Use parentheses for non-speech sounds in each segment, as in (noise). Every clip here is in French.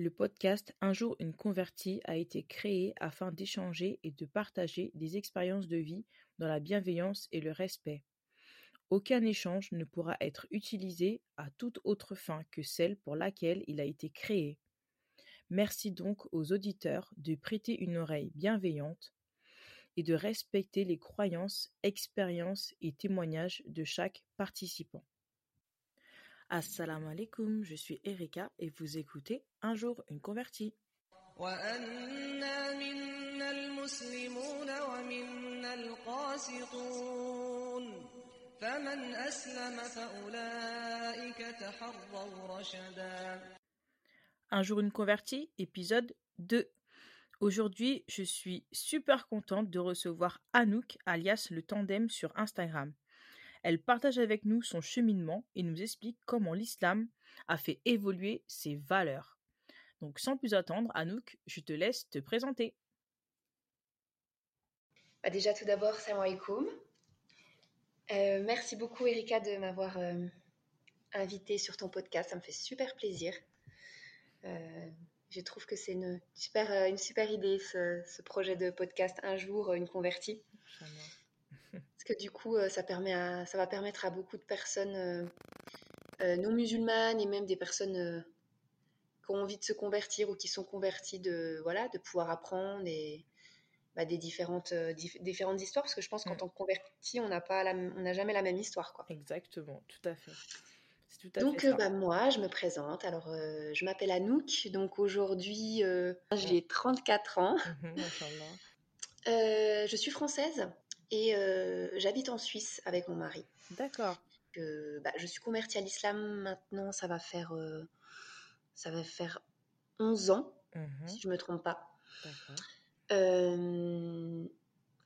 Le podcast Un jour une convertie a été créé afin d'échanger et de partager des expériences de vie dans la bienveillance et le respect. Aucun échange ne pourra être utilisé à toute autre fin que celle pour laquelle il a été créé. Merci donc aux auditeurs de prêter une oreille bienveillante et de respecter les croyances, expériences et témoignages de chaque participant. Assalamu alaikum, je suis Erika et vous écoutez Un jour une convertie. Un jour une convertie, épisode 2. Aujourd'hui, je suis super contente de recevoir Anouk, alias le tandem sur Instagram. Elle partage avec nous son cheminement et nous explique comment l'islam a fait évoluer ses valeurs. Donc sans plus attendre, Anouk, je te laisse te présenter. Bah déjà tout d'abord, salam alaikum. Euh, merci beaucoup Erika de m'avoir euh, invité sur ton podcast, ça me fait super plaisir. Euh, je trouve que c'est une super, une super idée ce, projet de podcast Un jour, une convertie. Parce que du coup, ça, permet ça va permettre à beaucoup de personnes non musulmanes et même des personnes qui ont envie de se convertir ou qui sont converties de, voilà, de pouvoir apprendre et, bah, des différentes, différentes histoires. Parce que je pense qu'en mm. tant que converti, on n'a jamais la même histoire. Quoi. Exactement, tout à fait donc, bah, moi, je me présente. Alors, je m'appelle Anouk. Donc, aujourd'hui, j'ai 34 ans. Mmh je suis française et j'habite en Suisse avec mon mari. D'accord. Bah, je suis convertie à l'islam maintenant. Ça va faire, ça va faire 11 ans, mmh si je ne me trompe pas.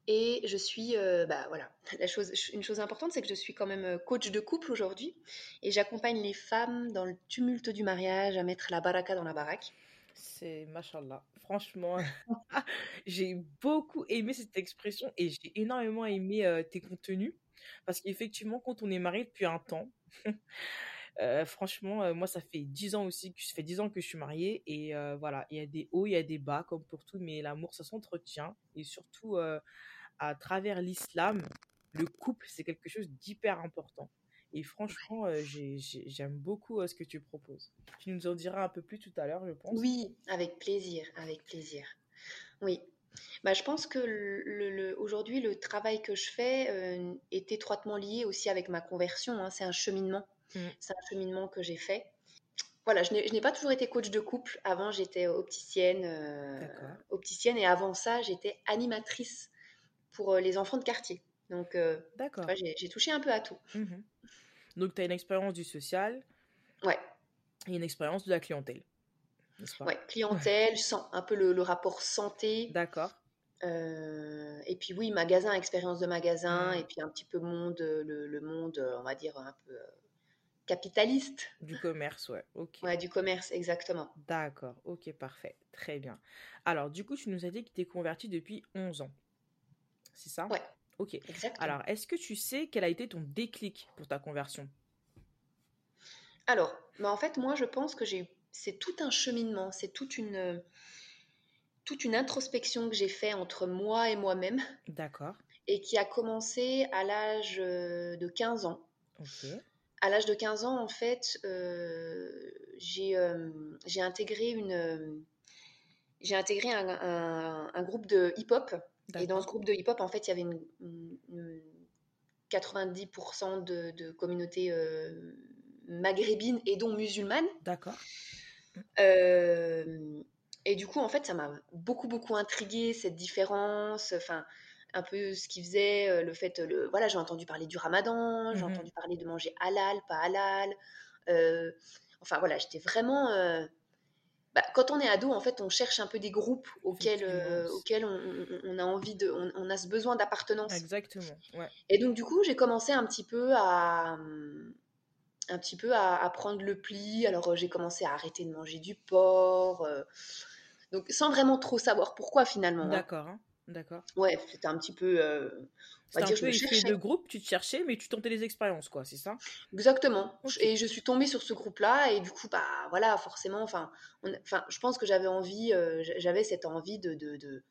Et je suis, euh, bah voilà, la chose, une chose importante, c'est que je suis quand même euh, coach de couple aujourd'hui et j'accompagne les femmes dans le tumulte du mariage à mettre la baraka dans la baraque. C'est machallah. Franchement, (laughs) j'ai beaucoup aimé cette expression et j'ai énormément aimé euh, tes contenus parce qu'effectivement, quand on est marié depuis un temps, (laughs) franchement, moi, ça fait dix ans aussi, que ça fait dix ans que je suis mariée et voilà, il y a des hauts, il y a des bas comme pour tout, mais l'amour, ça s'entretient et surtout à travers l'islam, le couple, c'est quelque chose d'hyper important. Et franchement, euh, j'aime beaucoup euh, ce que tu proposes. Tu nous en diras un peu plus tout à l'heure, je pense. Oui, avec plaisir, avec plaisir. Oui. Bah, je pense que le, aujourd'hui, le travail que je fais euh, est étroitement lié aussi avec ma conversion. Hein. C'est un cheminement. Mmh. C'est un cheminement que j'ai fait. Voilà, je n'ai pas toujours été coach de couple. Avant, j'étais opticienne, opticienne, et avant ça, j'étais animatrice pour euh, les enfants de quartier. Donc, euh, D'accord. j'ai touché un peu à tout. Mhm. Donc, tu as une expérience du social. Ouais. Et une expérience de la clientèle. Ouais, clientèle, un peu le, rapport santé. D'accord. Euh, et puis oui, magasin, expérience de magasin, et puis un petit peu monde, le, monde, on va dire, un peu capitaliste. Du commerce, ouais. Ok. Ouais, du commerce, exactement. D'accord, ok, parfait. Très bien. Alors, du coup, tu nous as dit que tu es converti depuis 11 ans c'est ça? Ouais. Ok. Alors, est-ce que tu sais quel a été ton déclic pour ta conversion? Alors, bah en fait, moi, je pense que j'ai, c'est tout un cheminement, c'est toute une, toute une introspection que j'ai fait entre moi et moi-même. D'accord. Et qui a commencé à l'âge euh, de 15 ans. Ok. À l'âge de 15 ans, en fait, euh, j'ai, euh, j'ai intégré une, j'ai intégré un, un groupe de hip-hop et dans ce groupe de hip-hop, en fait, il y avait une, 90% de, de, communauté euh, maghrébine et dont musulmane. D'accord. Euh, et du coup, en fait, ça m'a beaucoup, beaucoup intrigué cette différence. Enfin, un peu ce qu'ils faisaient, euh, le fait, le, voilà, j'ai entendu parler du ramadan, j'ai mmh entendu parler de manger halal, pas halal. enfin, voilà, j'étais vraiment bah, quand on est ado, en fait, on cherche un peu des groupes auxquels, euh, auxquels on, a envie de, on, a ce besoin d'appartenance. Exactement. Ouais. Et donc, du coup, j'ai commencé un petit peu à, un petit peu à, prendre le pli. Alors, euh, j'ai commencé à arrêter de manger du porc. Euh, donc, sans vraiment trop savoir pourquoi finalement. Hein. D'accord. Hein. D'accord. Ouais, c'était un petit peu. euh, C'était un dire, peu effet de groupe, tu te cherchais, mais tu tentais des expériences, quoi, c'est ça? Exactement. Et je suis tombée sur ce groupe-là et du coup, bah voilà, forcément, enfin, enfin, je pense que j'avais envie, euh, j'avais cette envie de, de, de,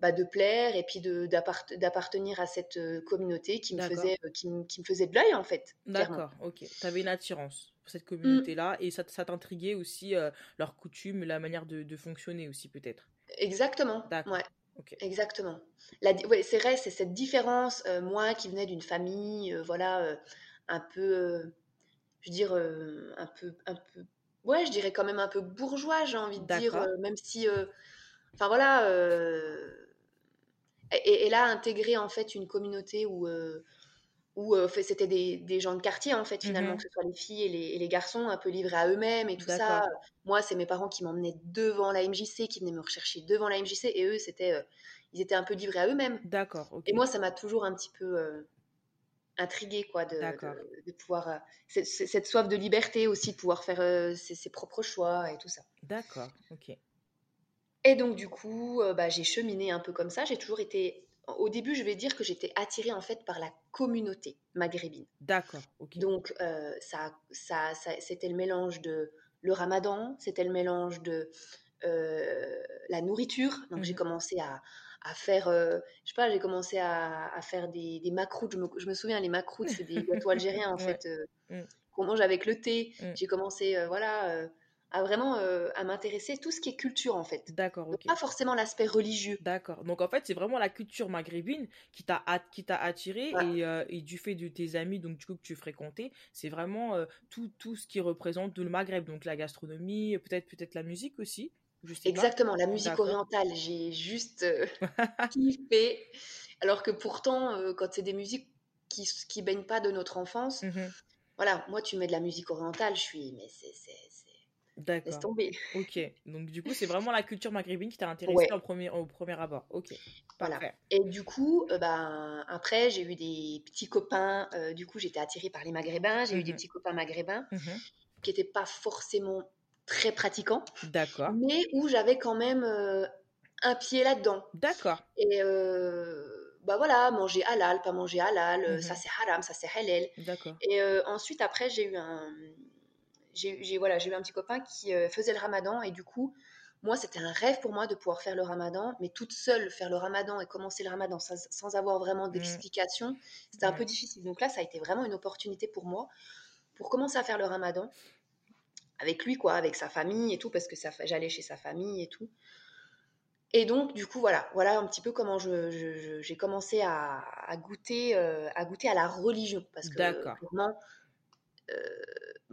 bah, de plaire et puis d'appartenir à cette euh, communauté qui me faisait, euh, qui, qui me faisait de l'œil en fait. D'accord, ok. Tu avais une attirance pour cette Mm, communauté-là et ça, ça t'intriguait aussi euh, leurs coutumes, la manière de, de fonctionner aussi, peut-être? exactement. D'accord, Ouais. Exactement. Ouais, c'est vrai, c'est cette différence. euh, moi qui venais d'une famille, euh, voilà, euh, un peu, je veux dire, un peu, un peu, ouais, je dirais quand même un peu bourgeois, j'ai envie de dire, même si, enfin voilà, et, et là, intégrer en fait une communauté où, où euh, c'était des, des gens de quartier en fait finalement, Mhm. que ce soit les filles et les, et les garçons, un peu livrés à eux-mêmes et tout ça. Moi, c'est mes parents qui m'emmenaient devant la MJC, qui venaient me rechercher devant la MJC, et eux, c'était, euh, ils étaient un peu livrés à eux-mêmes. d'accord. Et moi, ça m'a toujours un petit peu euh, intriguée, quoi, de, D'accord, de, de pouvoir. cette, cette soif de liberté aussi, de pouvoir faire ses, ses propres choix et tout ça. d'accord, ok. Et donc, du coup, bah, j'ai cheminé un peu comme ça. J'ai toujours été. Au début, je vais dire que j'étais attirée en fait par la communauté maghrébine. D'accord. Donc, euh, ça, ça, ça- c'était le mélange de le ramadan, c'était le mélange de euh, la nourriture. Donc, j'ai Mhm. commencé à, à faire, euh, je sais pas, j'ai commencé à, à faire des, des macroutes. Je me, je me souviens, les macroutes, c'est des gâteaux (laughs) algériens en Ouais. fait, Mm, qu'on mange avec le thé. mm. J'ai commencé, voilà, à vraiment euh, à m'intéresser tout ce qui est culture en fait. D'accord, Donc, ok. pas forcément l'aspect religieux. D'accord. Donc en fait, c'est vraiment la culture maghrébine qui t'a qui t'a attiré et, euh, et du fait de tes amis donc du coup que tu fréquentais, c'est vraiment euh, tout, tout ce qui représente le Maghreb, donc la gastronomie, peut-être peut-être la musique aussi, je sais pas. Exactement, la musique orientale, j'ai juste euh, (laughs) kiffé. Alors que pourtant, quand c'est des musiques qui, qui baignent pas de notre enfance, Mhm. voilà, moi tu mets de la musique orientale, je suis, mais c'est- laisse D'accord. tomber. Ok. Donc du coup, c'est vraiment la culture maghrébine qui t'a intéressé Ouais, en premier, au premier abord. Ok. voilà. Parfait. Et du coup, euh, ben, après, j'ai eu des petits copains, euh, du coup, j'étais attirée par les maghrébins, j'ai eu des Mhm. petits copains maghrébins Mhm. qui n'étaient pas forcément très pratiquants, D'accord. mais où j'avais quand même euh, un pied là-dedans. D'accord. Et euh, bah voilà, manger halal, pas manger halal, euh, ça Mhm. c'est haram, ça c'est halal. D'accord. Et euh, ensuite, après, j'ai eu un, j'ai, voilà, eu un petit copain qui euh, faisait le ramadan et du coup, moi, c'était un rêve pour moi de pouvoir faire le ramadan, mais toute seule faire le ramadan et commencer le ramadan sans, sans avoir vraiment Mm, d'explication, c'était un peu difficile. Donc là, ça a été vraiment une opportunité pour moi pour commencer à faire le ramadan avec lui, quoi, avec sa famille et tout, parce que j'allais chez sa famille et tout. Et donc, du coup, voilà, voilà un petit peu comment j'ai commencé à, à goûter, euh, à goûter à la religion, parce que clairement, euh,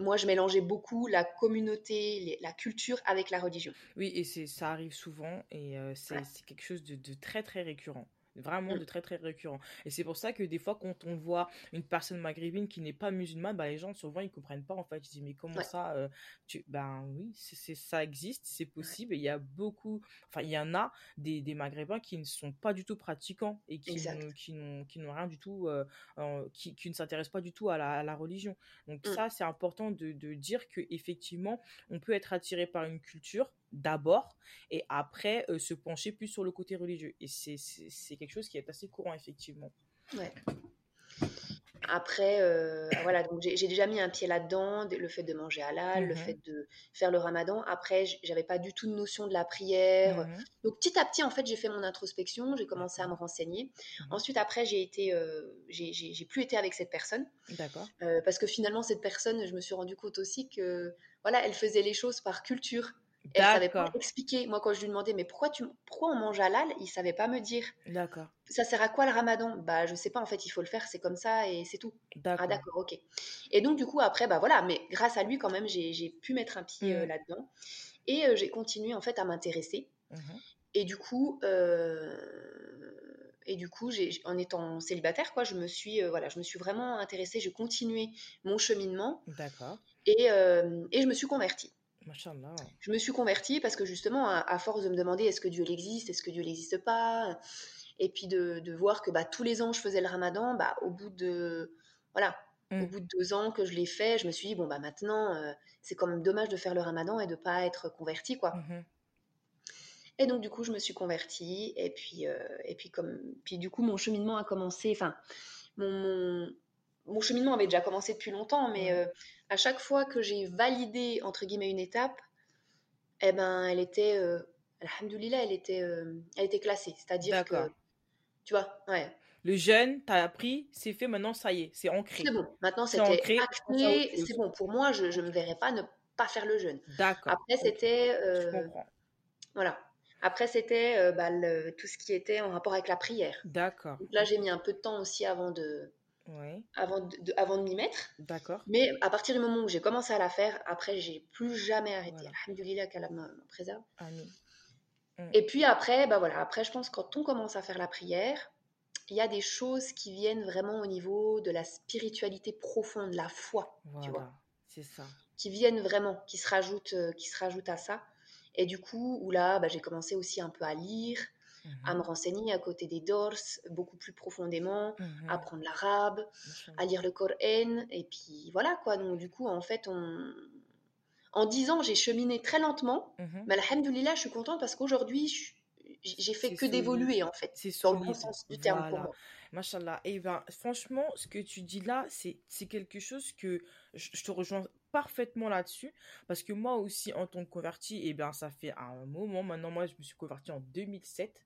moi, je mélangeais beaucoup la communauté, les- la culture avec la religion. Oui, et ça arrive souvent et euh, c'est Ouais. quelque chose de, de très très récurrent. Vraiment de très très récurrent. Et c'est pour ça que des fois, quand on voit une personne maghrébine qui n'est pas musulmane, bah, les gens souvent ils comprennent pas en fait. Ils disent mais comment Ouais, ça euh, tu... Ben oui, c'est ça existe, c'est possible. Et il y a beaucoup, enfin il y en a des, des maghrébins qui ne sont pas du tout pratiquants et qui n'ont qui n'ont qui n'ont rien du tout, euh, euh, qui, qui ne s'intéressent pas du tout à la, à la religion. Donc Mm. ça, c'est important de, de dire que effectivement, on peut être attiré par une culture d'abord et après euh, se pencher plus sur le côté religieux. Et c'est quelque chose qui est assez courant, effectivement. Ouais. Après, euh, voilà, donc j'ai déjà mis un pied là-dedans, le fait de manger halal, le Mhm, fait de faire le ramadan. Après, j'avais pas du tout de notion de la prière. mhm, Donc petit à petit, en fait, j'ai fait mon introspection, j'ai commencé à me renseigner. Mhm, Ensuite, après, j'ai été, euh, j'ai j'ai- j'ai plus été avec cette personne D'accord. euh, parce que finalement, cette personne, je me suis rendu compte aussi que, voilà, elle faisait les choses par culture. Elle savait pas expliquer. Moi, quand je lui demandais, mais pourquoi tu, pourquoi on mange halal, il savait pas me dire. D'accord. Ça sert à quoi le ramadan? Bah, je sais pas, en fait, il faut le faire, c'est comme ça et c'est tout. Ah, D'accord. d'accord, ok. Et donc, du coup, après, bah voilà, mais grâce à lui, quand même, j'ai pu mettre un pied euh, Mm, là-dedans. Et euh, j'ai continué, en fait, à m'intéresser. mhm, Et du coup, euh, et du coup, j'ai, en étant célibataire, quoi, je me suis, euh, voilà, je me suis vraiment intéressée. J'ai continué mon cheminement D'accord. et, euh, et je me suis convertie. Machallah. Je me suis convertie parce que justement, à, à force de me demander est-ce que Dieu existe, est-ce que Dieu n'existe pas, et puis de, de voir que bah, tous les ans je faisais le Ramadan, bah, au bout de voilà, au Mm, bout de deux ans que je l'ai fait, je me suis dit bon bah maintenant euh, c'est quand même dommage de faire le Ramadan et de pas être convertie quoi. mhm, Et donc, du coup, je me suis convertie. Et puis, euh, et puis, comme, puis, du coup, mon cheminement a commencé. Enfin, mon, mon, cheminement avait déjà commencé depuis longtemps, mais euh, à chaque fois que j'ai validé, entre guillemets, une étape, eh ben, elle était, euh, alhamdoulilah, elle était, euh, elle était classée. C'est-à-dire que, tu vois, ouais. Le jeûne, t'as appris, c'est fait, maintenant ça y est, c'est ancré. C'est bon, maintenant c'était acté, c'est bon. Pour moi, je ne me verrais pas ne pas faire le jeûne. D'accord. Après, c'était. Euh, voilà. Après, c'était euh, bah, tout ce qui était en rapport avec la prière. D'accord. Là, j'ai mis un peu de temps aussi avant de, avant de, avant de m'y mettre. D'accord. Mais à partir du moment où j'ai commencé à la faire, après, j'ai plus jamais arrêté. Voilà. Alhamdulillah qu'Allah me préserve. Amen. Mm. Et puis après, bah voilà, après, je pense quand on commence à faire la prière, il y a des choses qui viennent vraiment au niveau de la spiritualité profonde, la foi, voilà, tu vois. C'est ça. Qui viennent vraiment, qui se rajoutent, euh, qui se rajoutent à ça. Et du coup, où là, bah, j'ai commencé aussi un peu à lire, mmh. à me renseigner à côté des dors, beaucoup plus profondément, mmh. à apprendre l'arabe, à lire le Coran. Et puis voilà, quoi. Donc du coup, en fait, on... en dix ans, j'ai cheminé très lentement. Mmh. Mais alhamdoulilah, je suis contente parce qu'aujourd'hui, je j'ai fait que d'évoluer en fait. C'est dans le bon sens du terme voilà. pour moi. Machallah. Et ben, franchement, ce que tu dis là, c'est quelque chose que je, je te rejoins parfaitement là-dessus. Parce que moi aussi, en tant que converti, et eh bien, ça fait un moment maintenant. Moi, je me suis converti en 2007.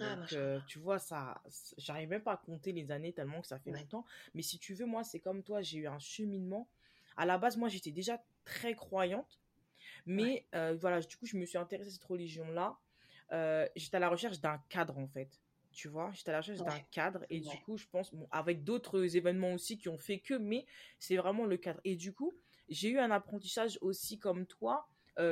Ah, Donc, euh, tu vois, ça, j'arrive même pas à compter les années tellement que ça fait Ouais. longtemps. Mais si tu veux, moi, c'est comme toi, j'ai eu un cheminement. À la base, moi, j'étais déjà très croyante. Mais euh, voilà, du coup, je me suis intéressée à cette religion-là. Euh, j'étais à la recherche d'un cadre en fait. Tu vois, j'étais à la recherche d'un cadre et du coup, je pense, bon, avec d'autres événements aussi qui ont fait que, mais c'est vraiment le cadre. Et du coup, j'ai eu un apprentissage aussi comme toi.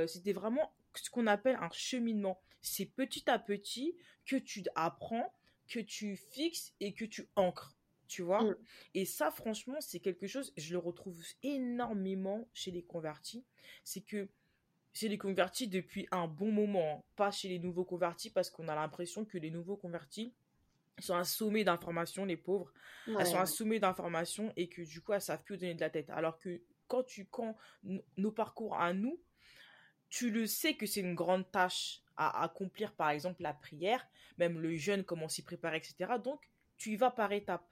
C'était vraiment ce qu'on appelle un cheminement. C'est petit à petit que tu apprends, que tu fixes et que tu ancres. Tu vois Mm. Et ça, franchement, c'est quelque chose, je le retrouve énormément chez les convertis. C'est que chez les convertis depuis un bon moment, hein. pas chez les nouveaux convertis parce qu'on a l'impression que les nouveaux convertis sont un sommet d'informations, les pauvres. Ouais, Elles sont un sommet d'informations et que du coup, elles savent plus donner de la tête. Alors que quand tu quand nos parcours à nous, tu le sais que c'est une grande tâche à accomplir, par exemple la prière, même le jeûne, comment s'y préparer, etc. Donc, tu y vas par étapes.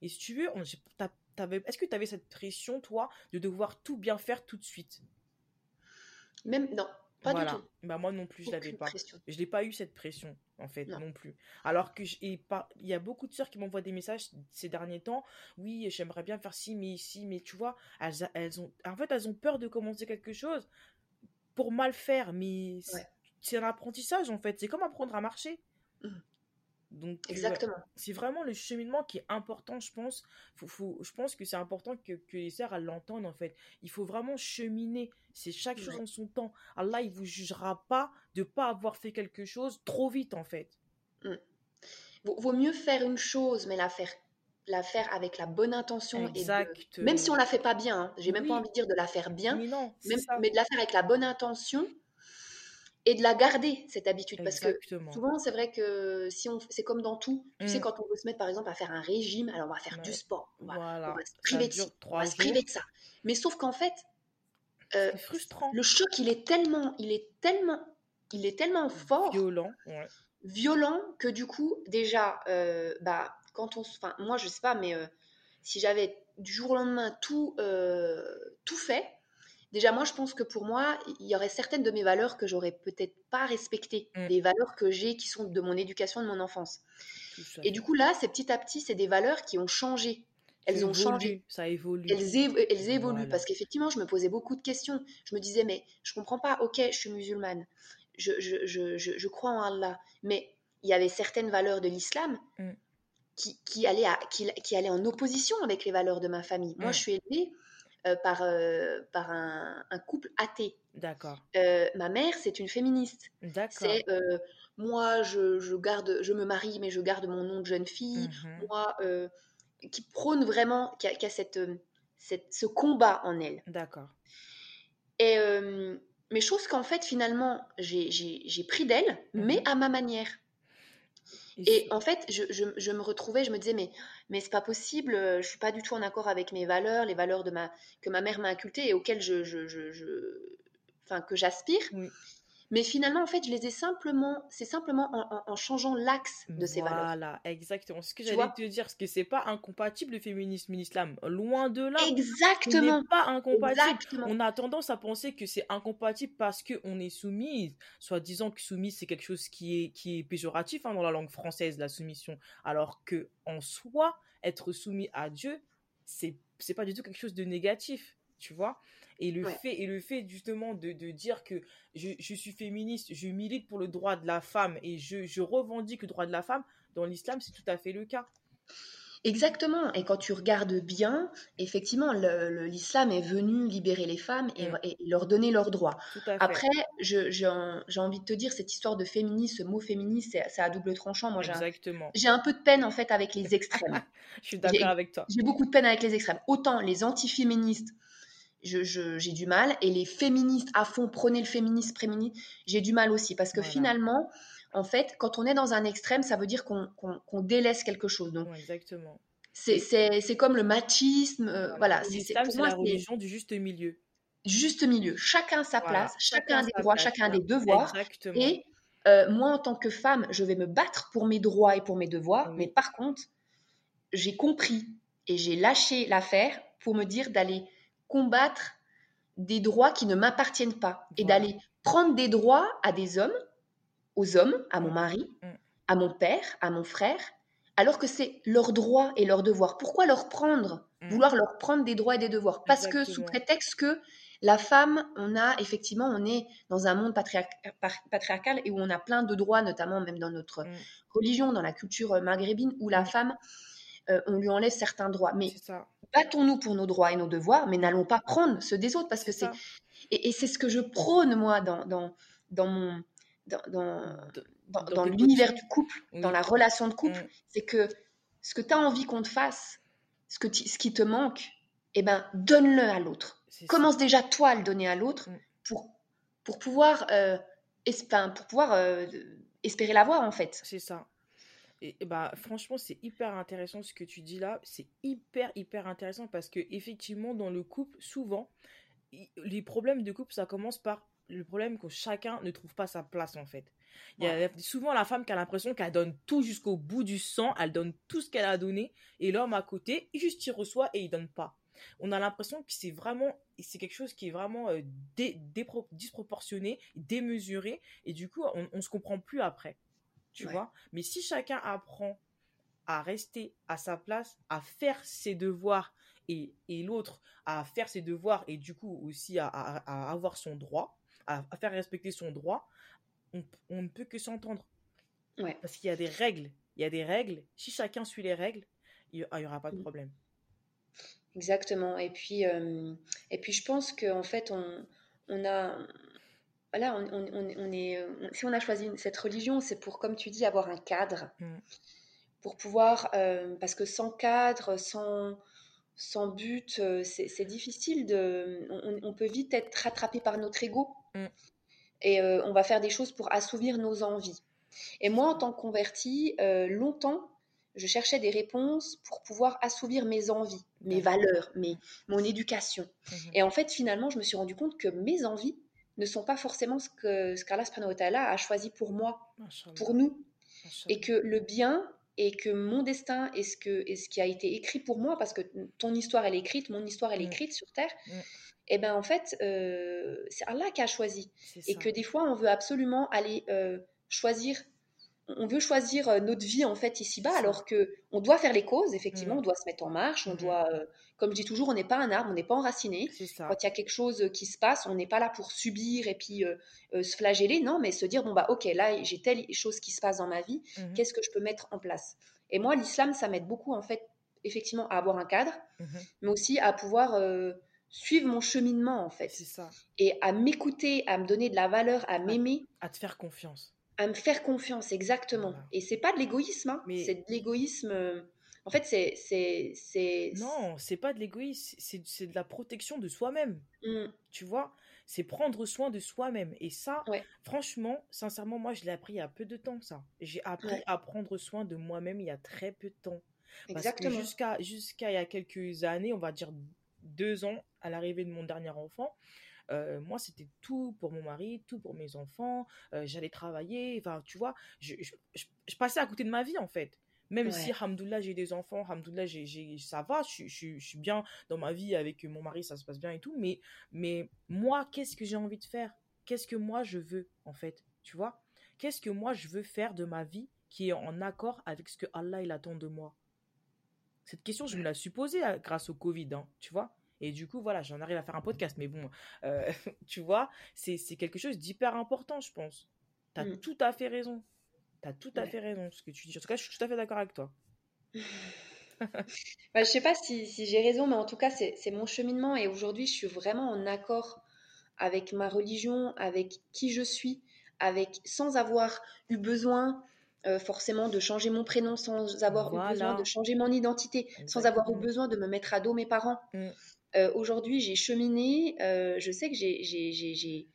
Et si tu veux, on- est-ce que tu avais cette pression, toi, de devoir tout bien faire tout de suite? Même non, pas voilà. du tout. Bah moi non plus, je l'avais pas. pression. Je n'ai pas eu cette pression, en fait, non, Non. plus. Alors que il y a beaucoup de sœurs qui m'envoient des messages ces derniers temps. Oui, j'aimerais bien faire ci, mais ici, mais tu vois, elles, elles ont, en fait, elles ont peur de commencer quelque chose pour mal faire, mais Ouais. C'est un apprentissage, en fait. C'est comme apprendre à marcher. Mhm. Donc, Exactement. c'est vraiment le cheminement qui est important, je pense. Faut, faut- je pense que c'est important que, que les sœurs l'entendent, en fait. Il faut vraiment cheminer. C'est chaque chose Ouais. en son temps. Allah, il vous jugera pas de pas avoir fait quelque chose trop vite, en fait. Vaut, vaut mieux faire une chose, mais la faire, la faire avec la bonne intention et de- Exact. même si on la fait pas bien. hein, J'ai même pas envie de dire de la faire bien, Mais non, mais de la faire avec la bonne intention et de la garder cette habitude. Parce que souvent, c'est vrai que si on, c'est comme dans tout. Tu sais, Mm. quand on veut se mettre par exemple à faire un régime, alors on va faire du sport. On va, Voilà. on va se priver de ci, on va se priver de ça. Mais sauf qu'en fait, euh, frustrant. le choc, il est tellement, il est tellement, il est tellement fort, Violent. Ouais. violent que du coup, déjà, euh, bah, quand on, enfin, moi, je sais pas, mais euh, si j'avais du jour au lendemain tout, tout fait, déjà, moi, je pense que pour moi, il y aurait certaines de mes valeurs que j'aurais peut-être pas respectées, Mm. des valeurs que j'ai qui sont de mon éducation, de mon enfance. Et du coup, là, c'est petit à petit, c'est des valeurs qui ont changé. Elles ont changé. Ça évolue. Elles, évo- elles évoluent Voilà. parce qu'effectivement, je me posais beaucoup de questions. Je me disais, mais je comprends pas, ok, je suis musulmane, je, je, je, je, je crois en Allah, mais il y avait certaines valeurs de l'islam Mm. qui, qui, allaient à- qui, qui allaient en opposition avec les valeurs de ma famille. Moi, Mm. je suis élevée euh, par, euh, par un, un couple athée. D'accord. Euh, ma mère, c'est une féministe. D'accord. C'est moi, je, je garde, je me marie, mais je garde mon nom de jeune fille Mhm. moi, qui prône vraiment, qui a, qui a cette, cette- ce combat en elle. D'accord. Et, mais chose qu'en fait, finalement, j'ai- j'ai j'ai pris d'elle, mais Mhm. à ma manière. Et en fait, je, je, je me retrouvais, je me disais, mais, mais c'est pas possible, euh, je suis pas du tout en accord avec mes valeurs, les valeurs de ma, que ma mère m'a inculquées et auxquelles je, je, je, je- enfin, que j'aspire. Oui. Mais finalement, en fait, je les ai simplement, c'est simplement en, changeant l'axe de ces valeurs. Voilà, exactement. Ce que j'allais te dire, parce que c'est pas incompatible le féminisme et l'islam. Loin de là. Exactement. pas incompatible. On a tendance à penser que c'est incompatible parce qu'on est soumise. Soit disant que soumise, c'est quelque chose qui est, qui est péjoratif hein, dans la langue française, la soumission. Alors que en soi, être soumis à Dieu, c'est, c'est pas du tout quelque chose de négatif. Tu vois? Et le, fait, et le fait justement de, de dire que je, je, suis féministe, je milite pour le droit de la femme et je, je revendique le droit de la femme, dans l'islam, c'est tout à fait le cas. Exactement. Et quand tu regardes bien, effectivement, l'islam est venu libérer les femmes et, mm. leur donner leurs droits. Après, j'ai envie de te dire, cette histoire de féministe, ce mot féministe, c'est à double tranchant. Moi, j'ai un, peu de peine, en fait, avec les (laughs) extrêmes. Je suis d'accord avec toi. J'ai beaucoup de peine avec les extrêmes. Autant les antiféministes j'ai du mal. Et les féministes à fond, prenez le féminisme, préminis, j'ai du mal aussi. Parce que finalement, en fait, quand on est dans un extrême, ça veut dire qu'on délaisse quelque chose. Donc, exactement. C'est comme le machisme. Euh, voilà. C'est la religion du juste milieu. Juste milieu. Chacun sa place, chacun, des droits, chacun des devoirs. Et euh, moi, en tant que femme, je vais me battre pour mes droits et pour mes devoirs. Mais par contre, j'ai compris et j'ai lâché l'affaire pour me dire d'aller combattre des droits qui ne m'appartiennent pas et d'aller prendre des droits à des hommes, aux hommes, à mon mari, mm. à mon père, à mon frère, alors que c'est leur droit et leur devoir. Pourquoi leur prendre, mm. vouloir leur prendre des droits et des devoirs? Parce que sous prétexte que la femme, on a effectivement, on est dans un monde patriarcal et où on a plein de droits, notamment même dans notre mm. religion, dans la culture maghrébine, où la femme, euh, on lui enlève certains droits. Mais battons-nous pour nos droits et nos devoirs, mais n'allons pas prendre ceux des autres parce que c'est et, c'est ce que je prône moi dans dans, dans mon dans, dans, l'univers du couple, dans la relation de couple, mm. c'est que ce que tu as envie qu'on te fasse, ce, que ce qui te manque, eh ben, donne-le à l'autre. Commence déjà toi à le donner à l'autre mm. pour, pour pouvoir, euh, pour pouvoir euh, espérer l'avoir en fait. C'est ça. Et, bah franchement, c'est hyper intéressant ce que tu dis là. C'est hyper hyper intéressant parce que effectivement dans le couple, souvent les problèmes de couple, ça commence par le problème que chacun ne trouve pas sa place en fait. Il y a souvent la femme qui a l'impression qu'elle donne tout jusqu'au bout du sang, elle donne tout ce qu'elle a donné, et l'homme à côté, juste il reçoit et il donne pas. On a l'impression que c'est vraiment, c'est quelque chose qui est vraiment euh, disproportionné, démesuré, et du coup, on, on se comprend plus après tu vois. Mais si chacun apprend à rester à sa place, à faire ses devoirs et, et l'autre à faire ses devoirs et du coup aussi à, à, avoir son droit, à, faire respecter son droit, on, on ne peut que s'entendre. Ouais. Parce qu'il y a des règles. Il y a des règles. Si chacun suit les règles, il n'y aura pas de mm. problème. Exactement. Et puis, euh, et puis je pense qu'en fait, on, on a voilà, on, est, euh, si on a choisi cette religion, c'est pour, comme tu dis, avoir un cadre. Mm. Pour pouvoir, euh, parce que sans cadre, sans, sans but, euh, c'est difficile de. On, peut vite être rattrapé par notre ego. Mm. Et on va faire des choses pour assouvir nos envies. Et moi, en tant que convertie, longtemps, je cherchais des réponses pour pouvoir assouvir mes envies, mes valeurs, mes, mon éducation. Mm-hmm. Et en fait, finalement, je me suis rendu compte que mes envies, ne sont pas forcément ce que ce qu'Allah a choisi pour moi, pour nous. Et que le bien et que mon destin est ce, que, est ce qui a été écrit pour moi, parce que ton histoire elle est écrite, mon histoire elle est écrite sur Terre, et eh bien en fait, euh, c'est Allah qui a choisi. Et que des fois, on veut absolument aller euh, choisir on veut choisir euh, notre vie en fait ici-bas, alors que on doit faire les causes. Effectivement, mmh. on doit se mettre en marche. On mmh. doit, euh, comme je dis toujours, on n'est pas un arbre, on n'est pas enraciné. Quand il y a quelque chose qui se passe, on n'est pas là pour subir et puis euh, se flageller, non, mais se dire bon bah ok, là j'ai telle chose qui se passe dans ma vie. Mmh. Qu'est-ce que je peux mettre en place? Et moi, l'islam, ça m'aide beaucoup en fait, effectivement, à avoir un cadre, mais aussi à pouvoir suivre mon cheminement en fait. Ça. Et à m'écouter, à me donner de la valeur, à m'aimer. À te faire confiance à me faire confiance, exactement. Et c'est pas de l'égoïsme, hein. c'est de l'égoïsme. Euh, en fait, c'est. c'est, Non, c'est pas de l'égoïsme, c'est, de la protection de soi-même. Mmh. Tu vois? C'est prendre soin de soi-même. Et ça, franchement, sincèrement, moi, je l'ai appris il y a peu de temps, ça. J'ai appris à prendre soin de moi-même il y a très peu de temps. Parce exactement. que jusqu'à, jusqu'à il y a quelques années, on va dire deux ans, à l'arrivée de mon dernier enfant, euh, moi, c'était tout pour mon mari, tout pour mes enfants. euh, j'allais travailler. Enfin, tu vois, je, je, je- je passais à côté de ma vie, en fait. Même si, hamdoullah, j'ai des enfants, hamdoullah, j'ai, ça va, je, suis- bien dans ma vie avec mon mari, ça se passe bien et tout. Mais, mais moi, qu'est-ce que j'ai envie de faire? Qu'est-ce que moi, je veux, en fait Tu vois? Qu'est-ce que moi, je veux faire de ma vie qui est en accord avec ce que Allah, il attend de moi? Cette question, je me la suis posée euh, grâce au Covid, hein, tu vois? Et du coup, voilà, j'en arrive à faire un podcast. Mais bon, euh, (laughs) tu vois, c'est quelque chose d'hyper important, je pense. Tu as Mm. tout à fait raison. Tu as tout à Ouais. fait raison, ce que tu dis. En tout cas, je suis tout à fait d'accord avec toi. (laughs) Bah, je sais pas si, si j'ai raison, mais en tout cas, c'est mon cheminement. Et aujourd'hui, je suis vraiment en accord avec ma religion, avec qui je suis, avec sans avoir eu besoin euh, forcément de changer mon prénom, sans avoir eu besoin de changer mon identité, sans avoir eu besoin de me mettre à dos mes parents. Mm. Euh, aujourd'hui, j'ai cheminé. euh, je sais que j'ai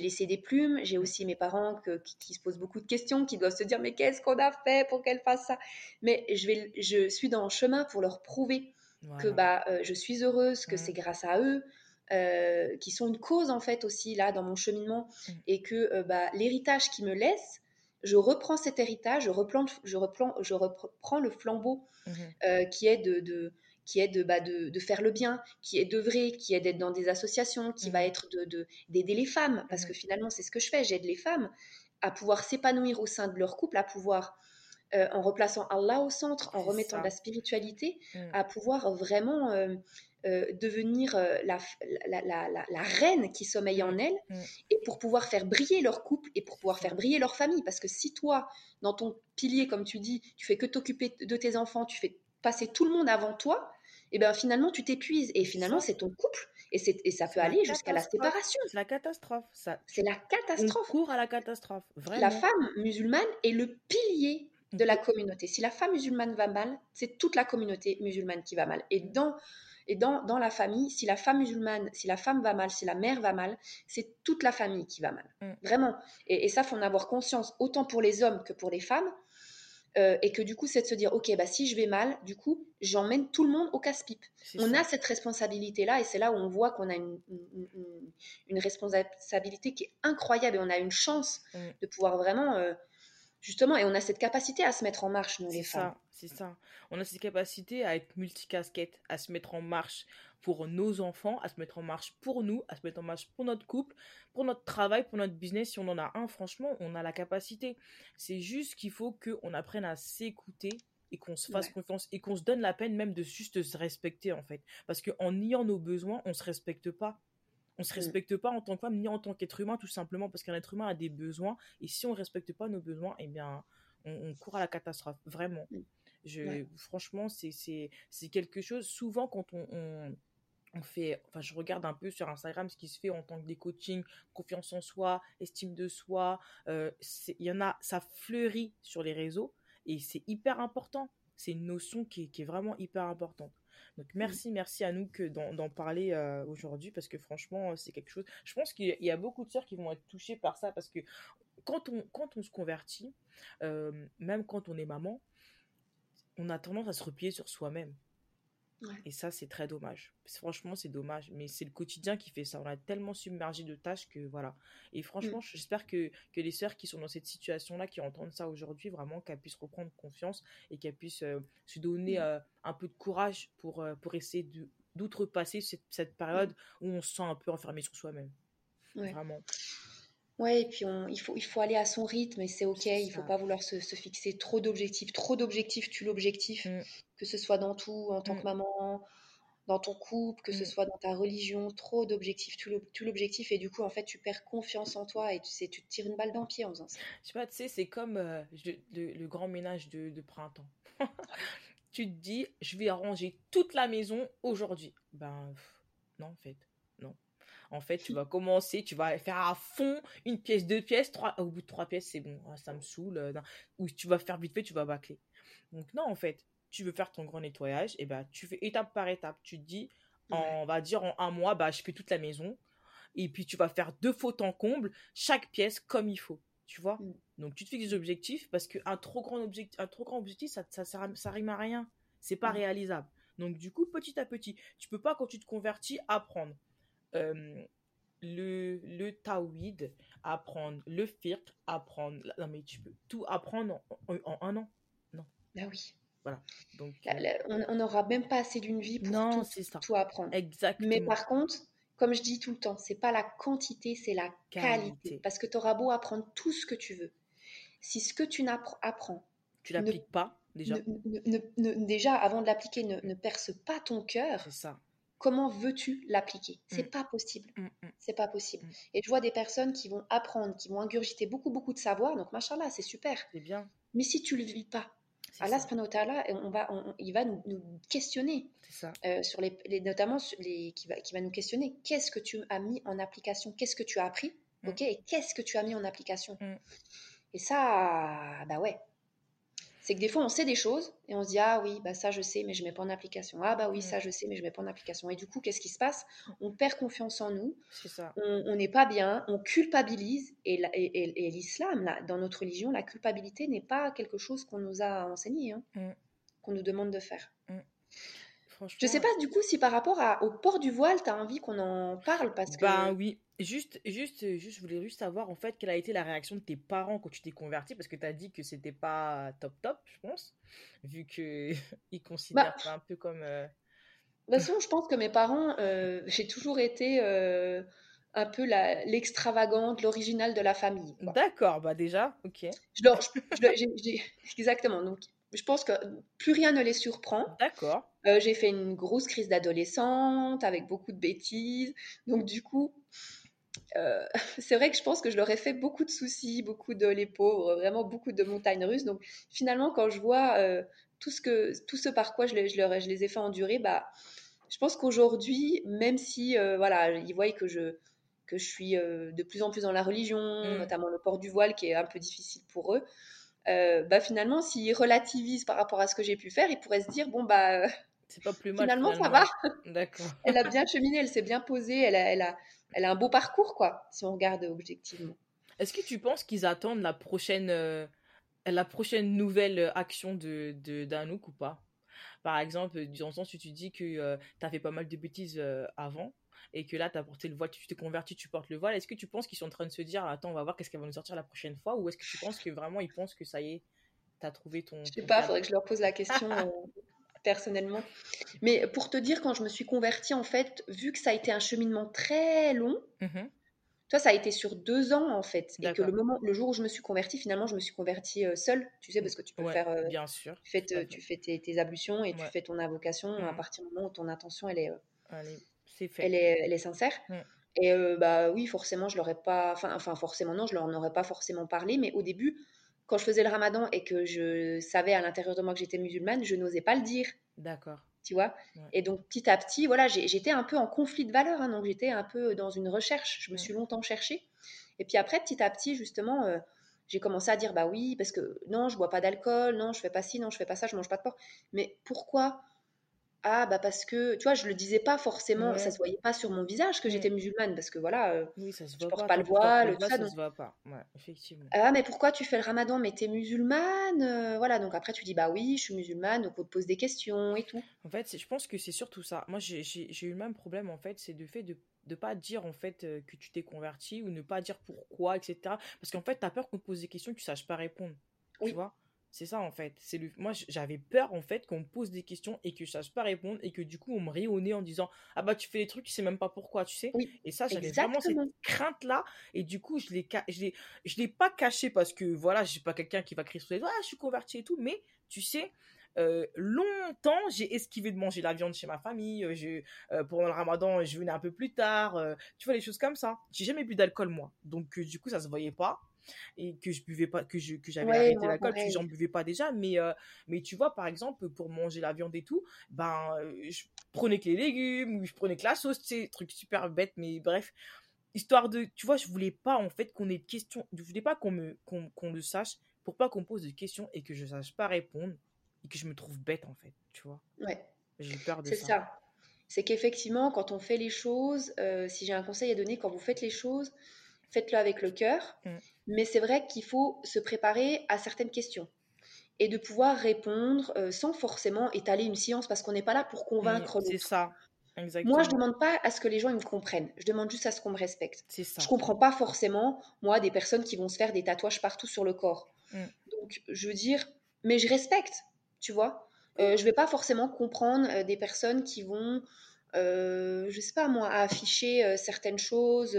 laissé des plumes. J'ai aussi mes parents que- qui, qui se posent beaucoup de questions, qui doivent se dire mais qu'est-ce qu'on a fait pour qu'elle fasse ça? Mais je, vais, je suis dans le chemin pour leur prouver que bah, euh, je suis heureuse, que Mm. c'est grâce à eux, qui sont une cause en fait aussi là dans mon cheminement, Mm. et que bah, l'héritage qu'ils me laissent, je reprends cet héritage, je, replante, je, reprends, je reprends le flambeau Mhm. euh, qui est de, de- qui est de, bah, de, de faire le bien, qui est d'œuvrer, qui est d'être dans des associations, qui va Mhm. être de, de- d'aider les femmes, parce que finalement c'est ce que je fais, j'aide les femmes à pouvoir s'épanouir au sein de leur couple, à pouvoir, euh, en replaçant Allah au centre, en remettant de la spiritualité, Mm. à pouvoir vraiment euh, euh, devenir la, la, la, la- la reine qui sommeille en elle, Mm. et pour pouvoir faire briller leur couple, et pour pouvoir faire briller leur famille, parce que si toi, dans ton pilier, comme tu dis, tu fais que t'occuper de tes enfants, tu fais passer tout le monde avant toi, et bien finalement tu t'épuises et finalement c'est ton couple et, c'est- et ça peut la aller jusqu'à la séparation. C'est la catastrophe. Ça, C'est la on catastrophe. court à la catastrophe. La Vraiment. femme musulmane est le pilier de la communauté. Si la femme musulmane va mal, c'est toute la communauté musulmane qui va mal. Et dans et dans, dans la famille, si la femme musulmane, si la femme va mal, si la mère va mal, c'est toute la famille qui va mal. Mm. Vraiment. Et, et ça, faut en avoir conscience, autant pour les hommes que pour les femmes. Euh, et que du coup, c'est de se dire, ok, bah, si je vais mal, du coup, j'emmène tout le monde au casse-pipe. On ça. a cette responsabilité-là, et c'est là où on voit qu'on a une, une- une- une responsabilité qui est incroyable, et on a une chance Mm. de pouvoir vraiment, euh, justement, et on a cette capacité à se mettre en marche, nous, les femmes. ça, c'est ça. On a cette capacité à être multicasquette, à se mettre en marche pour nos enfants, à se mettre en marche pour nous, à se mettre en marche pour notre couple, pour notre travail, pour notre business. Si on en a un, franchement, on a la capacité. C'est juste qu'il faut qu'on apprenne à s'écouter et qu'on se fasse Ouais. confiance et qu'on se donne la peine même de juste se respecter en fait. Parce qu'en niant nos besoins, on se respecte pas. On se Mm. respecte pas en tant que femme ni en tant qu'être humain tout simplement parce qu'un être humain a des besoins et si on respecte pas nos besoins, eh bien on, on court à la catastrophe vraiment. Mm. Je, Ouais. Franchement, c'est quelque chose. Souvent, quand on, on, on fait. Enfin, je regarde un peu sur Instagram ce qui se fait en tant que des coachings, confiance en soi, estime de soi. euh, Il y en a, ça fleurit sur les réseaux et c'est hyper important. C'est une notion qui est, qui est vraiment hyper importante. Donc, merci, merci à nous que d'en parler euh, aujourd'hui parce que franchement, c'est quelque chose. Je pense qu'il y a- il y a beaucoup de sœurs qui vont être touchées par ça parce que quand on, quand on se convertit, euh, même quand on est maman, on a tendance à se replier sur soi-même. Ouais. Et ça, c'est très dommage. Franchement, c'est dommage. Mais c'est le quotidien qui fait ça. On a tellement submergé de tâches que voilà. Et franchement, Mm. j'espère que, que les sœurs qui sont dans cette situation-là, qui entendent ça aujourd'hui, vraiment qu'elles puissent reprendre confiance et qu'elles puissent euh, se donner Mm. euh, un peu de courage pour, euh, pour essayer d'outrepasser cette, cette période où on se sent un peu enfermé sur soi-même. Ouais. Vraiment. Ouais, et puis on, il, faut, il faut aller à son rythme et c'est ok, il faut ça. pas vouloir se, se fixer trop d'objectifs. Trop d'objectifs tue l'objectif, Mm. que ce soit dans tout, en tant Mm. que maman, dans ton couple, que ce Mm. soit dans ta religion, trop d'objectifs tue l'ob- tue l'objectif et du coup en fait tu perds confiance en toi et tu sais, tu te tires une balle dans le pied en faisant ça. Je sais pas, tu sais, c'est comme euh, je- le, le grand ménage de, de printemps. (laughs) tu te dis, je vais arranger toute la maison aujourd'hui. Ben, pff, non, en fait. En fait, tu vas commencer, tu vas faire à fond une pièce, deux pièces, trois. Au bout de trois pièces, c'est bon, ah, ça me saoule. euh, non. Ou tu vas faire vite fait, tu vas bâcler. Donc, non, en fait, tu veux faire ton grand nettoyage, et ben, tu fais étape par étape. Tu te dis, Ouais. on va dire en un mois, bah, je fais toute la maison. Et puis, tu vas faire deux fautes en comble, chaque pièce comme il faut. Tu vois Mm. Donc, tu te fixes des objectifs parce qu'un trop grand objectif, un trop grand objectif, ça, ça, ça, ça rime à rien. C'est pas Mm. réalisable. Donc, du coup, petit à petit, tu peux pas, quand tu te convertis, apprendre. Euh, le, le tawhid, apprendre le fiqh, apprendre. Non, mais tu peux tout apprendre en, en- en un an. Non, Bah oui. voilà. Donc, on n'aura même pas assez d'une vie pour non, tout, c'est ça. tout apprendre. Mais Exactement. par contre, comme je dis tout le temps, c'est pas la quantité, c'est la qualité. Qualité. Parce que tu auras beau apprendre tout ce que tu veux. Si ce que tu apprends, Tu l'appliques pas, déjà. ne- ne- ne- ne- déjà avant de l'appliquer, ne, ne perce pas ton cœur, C'est ça. Comment veux-tu l'appliquer? C'est Mm, pas possible. mm, mm, C'est pas possible. mm. Et je vois des personnes qui vont apprendre, qui vont ingurgiter beaucoup, beaucoup de savoir. Donc, machallah, c'est super. C'est bien. Mais si tu le vis pas, Allah subhanahu on va, on- il va nous, nous questionner. Ça. euh, sur les, les- notamment les, qui, va, qui va nous questionner. Qu'est-ce que tu as mis en application? Qu'est-ce que tu as appris? Mm. Ok, et qu'est-ce que tu as mis en application? Mm. Et ça, bah ouais. C'est que des fois, on sait des choses et on se dit Ah oui, bah ça je sais, mais je mets pas en application. Ah bah oui, Mm. ça je sais, mais je mets pas en application. Et du coup, qu'est-ce qui se passe? On perd confiance en nous, C'est ça. on n'est pas bien, on culpabilise. Et, la- et- et- et l'islam, là, dans notre religion, la culpabilité n'est pas quelque chose qu'on nous a enseigné, hein, Mm. qu'on nous demande de faire. Je Franchement, sais pas du coup si par rapport à- au port du voile, tu as envie qu'on en parle parce que Ben oui, juste, juste, juste, je voulais juste savoir en fait quelle a été la réaction de tes parents quand tu t'es converti parce que tu as dit que c'était pas top top, je pense, vu que (laughs) ils considèrent bah, un peu comme. euh, de toute façon, je pense que mes parents, euh, j'ai toujours été euh, un peu l'extravagante, l'originale de la famille. D'accord, bah déjà, ok. Je leur- je- je (laughs) exactement. Donc, je pense que plus rien ne les surprend. D'accord. Euh, j'ai fait une grosse crise d'adolescente avec beaucoup de bêtises. Donc, du coup, euh, (laughs) c'est vrai que je pense que je leur ai fait beaucoup de soucis, beaucoup de les pauvres, vraiment beaucoup de montagnes russes. Donc, finalement, quand je vois euh, tout, ce que, tout ce par quoi je les, je leur ai- je les ai fait endurer, bah, je pense qu'aujourd'hui, même si voilà, ils voient que je, que je suis de plus en plus dans la religion, Mm. notamment le port du voile qui est un peu difficile pour eux, euh, bah, finalement, s'ils relativisent par rapport à ce que j'ai pu faire, ils pourraient se dire bon, bah, C'est pas plus mal finalement, ça va. (laughs) D'accord. Elle a bien cheminé, elle s'est bien posée, elle a, elle, a, elle a un beau parcours, quoi, si on regarde objectivement. Est-ce que tu penses qu'ils attendent la prochaine, euh, la prochaine nouvelle euh, action de, de d'Anouk ou pas? Par exemple, dans le sens où tu dis que tu as fait pas mal de bêtises euh, avant et que là, tu as porté le voile, tu t'es converti, tu portes le voile. Est-ce que tu penses qu'ils sont en train de se dire, attends, on va voir qu'est-ce qu'elle va nous sortir la prochaine fois? Ou est-ce que tu penses que vraiment ils pensent que ça y est, tu as trouvé ton, Je sais ton pas, cadre? faudrait que je leur pose la question euh, personnellement. Mais pour te dire, quand je me suis convertie, en fait, vu que ça a été un cheminement très long, Mhm. toi, ça a été sur deux ans, en fait, et que le moment, le jour où je me suis convertie, finalement, je me suis convertie euh, seule, tu sais, parce que tu peux Ouais, faire, euh, bien sûr, tu fais, te- tu fais tes, tes ablutions et tu fais ton invocation à Mhm. partir du moment où ton intention, elle est, euh, Allez, c'est fait. elle est, elle est sincère. Mm. Et euh, bah oui, forcément, je leur ai pas, enfin, enfin forcément non, je leur en aurais pas forcément parlé, mais au début, quand je faisais le ramadan et que je savais à l'intérieur de moi que j'étais musulmane, je n'osais pas le dire, D'accord. tu vois? Ouais. Et donc petit à petit, voilà, j'étais un peu en conflit de valeurs, hein, donc j'étais un peu dans une recherche, je me suis longtemps cherchée. Et puis après, petit à petit, justement, euh, j'ai commencé à dire, bah oui, parce que non, je bois pas d'alcool, non, je fais pas ci, non, je fais pas ça, je mange pas de porc. Mais pourquoi Ah, bah parce que, tu vois, je le disais pas forcément, ça Ouais. se voyait pas sur mon visage que Mm. j'étais musulmane, parce que voilà, euh, Oui, ça se je porte pas. pas le tu voile, le tout ça. ça Donc, se voit pas. Ouais, effectivement. ah, mais pourquoi tu fais le ramadan? Mais t'es musulmane euh, Voilà, donc après tu dis, bah oui, je suis musulmane, donc on te pose des questions et tout. En fait, je pense que c'est surtout ça. Moi, j'ai eu le même problème, en fait, c'est le fait de ne pas dire, en fait, euh, que tu t'es converti ou ne pas dire pourquoi, etc. Parce qu'en fait, tu as peur qu'on te pose des questions que tu saches pas répondre. Tu Oui, vois? C'est ça, en fait. C'est le... Moi, j'avais peur, en fait, qu'on me pose des questions et que je sache pas répondre et que du coup, on me rit au nez en disant, ah bah, tu fais des trucs, tu sais même pas pourquoi, tu sais? oui, Et ça, j'avais vraiment cette exactement. crainte-là. Et du coup, je l'ai ca- je l'ai je l'ai pas caché parce que, voilà, je suis pas quelqu'un qui va crier sur les doigts, ah, je suis converti et tout. Mais, tu sais, euh, longtemps, j'ai esquivé de manger la viande chez ma famille. euh, Je, euh, pendant le ramadan, je venais un peu plus tard. euh, tu vois, les choses comme ça. J'ai jamais bu d'alcool, moi. Donc, du coup, ça se voyait pas. Et que je buvais pas, que je, que j'avais Ouais, arrêté l'alcool, parce que j'en buvais pas déjà. Mais, euh, mais tu vois, par exemple, pour manger la viande et tout, ben, je prenais que les légumes, ou je prenais que la sauce, tu sais, truc super bête, mais bref histoire de tu vois je voulais pas en fait qu'on ait de questions je voulais pas qu'on me qu'on qu'on le sache pour pas qu'on me pose de questions et que je sache pas répondre et que je me trouve bête en fait tu vois Ouais, j'ai peur de c'est ça ça. C'est qu'effectivement, quand on fait les choses, euh, si j'ai un conseil à donner, quand vous faites les choses, faites-le avec le cœur. Mm. Mais c'est vrai qu'il faut se préparer à certaines questions et de pouvoir répondre euh, sans forcément étaler une science parce qu'on n'est pas là pour convaincre c'est l'autre. ça Moi, je demande pas à ce que les gens ils me comprennent. Je demande juste à ce qu'on me respecte. C'est ça. Je comprends pas forcément, moi, des personnes qui vont se faire des tatouages partout sur le corps. Mm. Donc, je veux dire, mais je respecte, tu vois. Euh, je vais pas forcément comprendre euh, des personnes qui vont, je sais pas moi, afficher certaines choses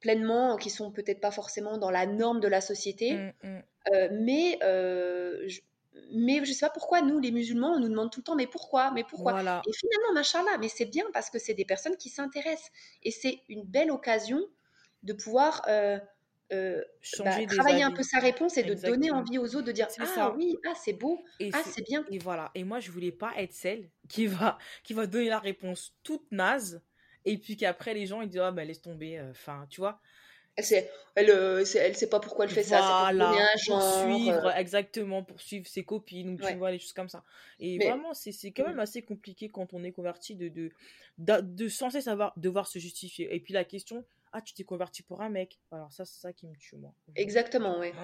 pleinement, qui sont peut-être pas forcément dans la norme de la société. Mm, mm. mais je, mais je sais pas pourquoi nous, les musulmans, on nous demande tout le temps, mais pourquoi, mais pourquoi? Et finalement, machallah, mais c'est bien parce que c'est des personnes qui s'intéressent et c'est une belle occasion de pouvoir euh, euh, bah, travailler un peu sa réponse et de donner envie aux autres de dire ah oui, ah c'est beau, ah c'est bien. Et voilà. Et moi, je voulais pas être celle qui va qui va donner la réponse toute naze et puis qu'après les gens ils disent ah ben laisse tomber. Euh, enfin, tu vois elle sait, elle, euh, elle sait pas pourquoi elle fait ça. Voilà, pour, suivre, euh. exactement, pour suivre ses copines, ou tu vois, les choses comme ça. Et vraiment, c'est quand même assez compliqué quand on est converti de, de, de, de censé savoir, devoir se justifier. Et puis la question, ah, tu t'es converti pour un mec. Alors ça, c'est ça qui me tue, moi. Exactement, ouais. (gasps)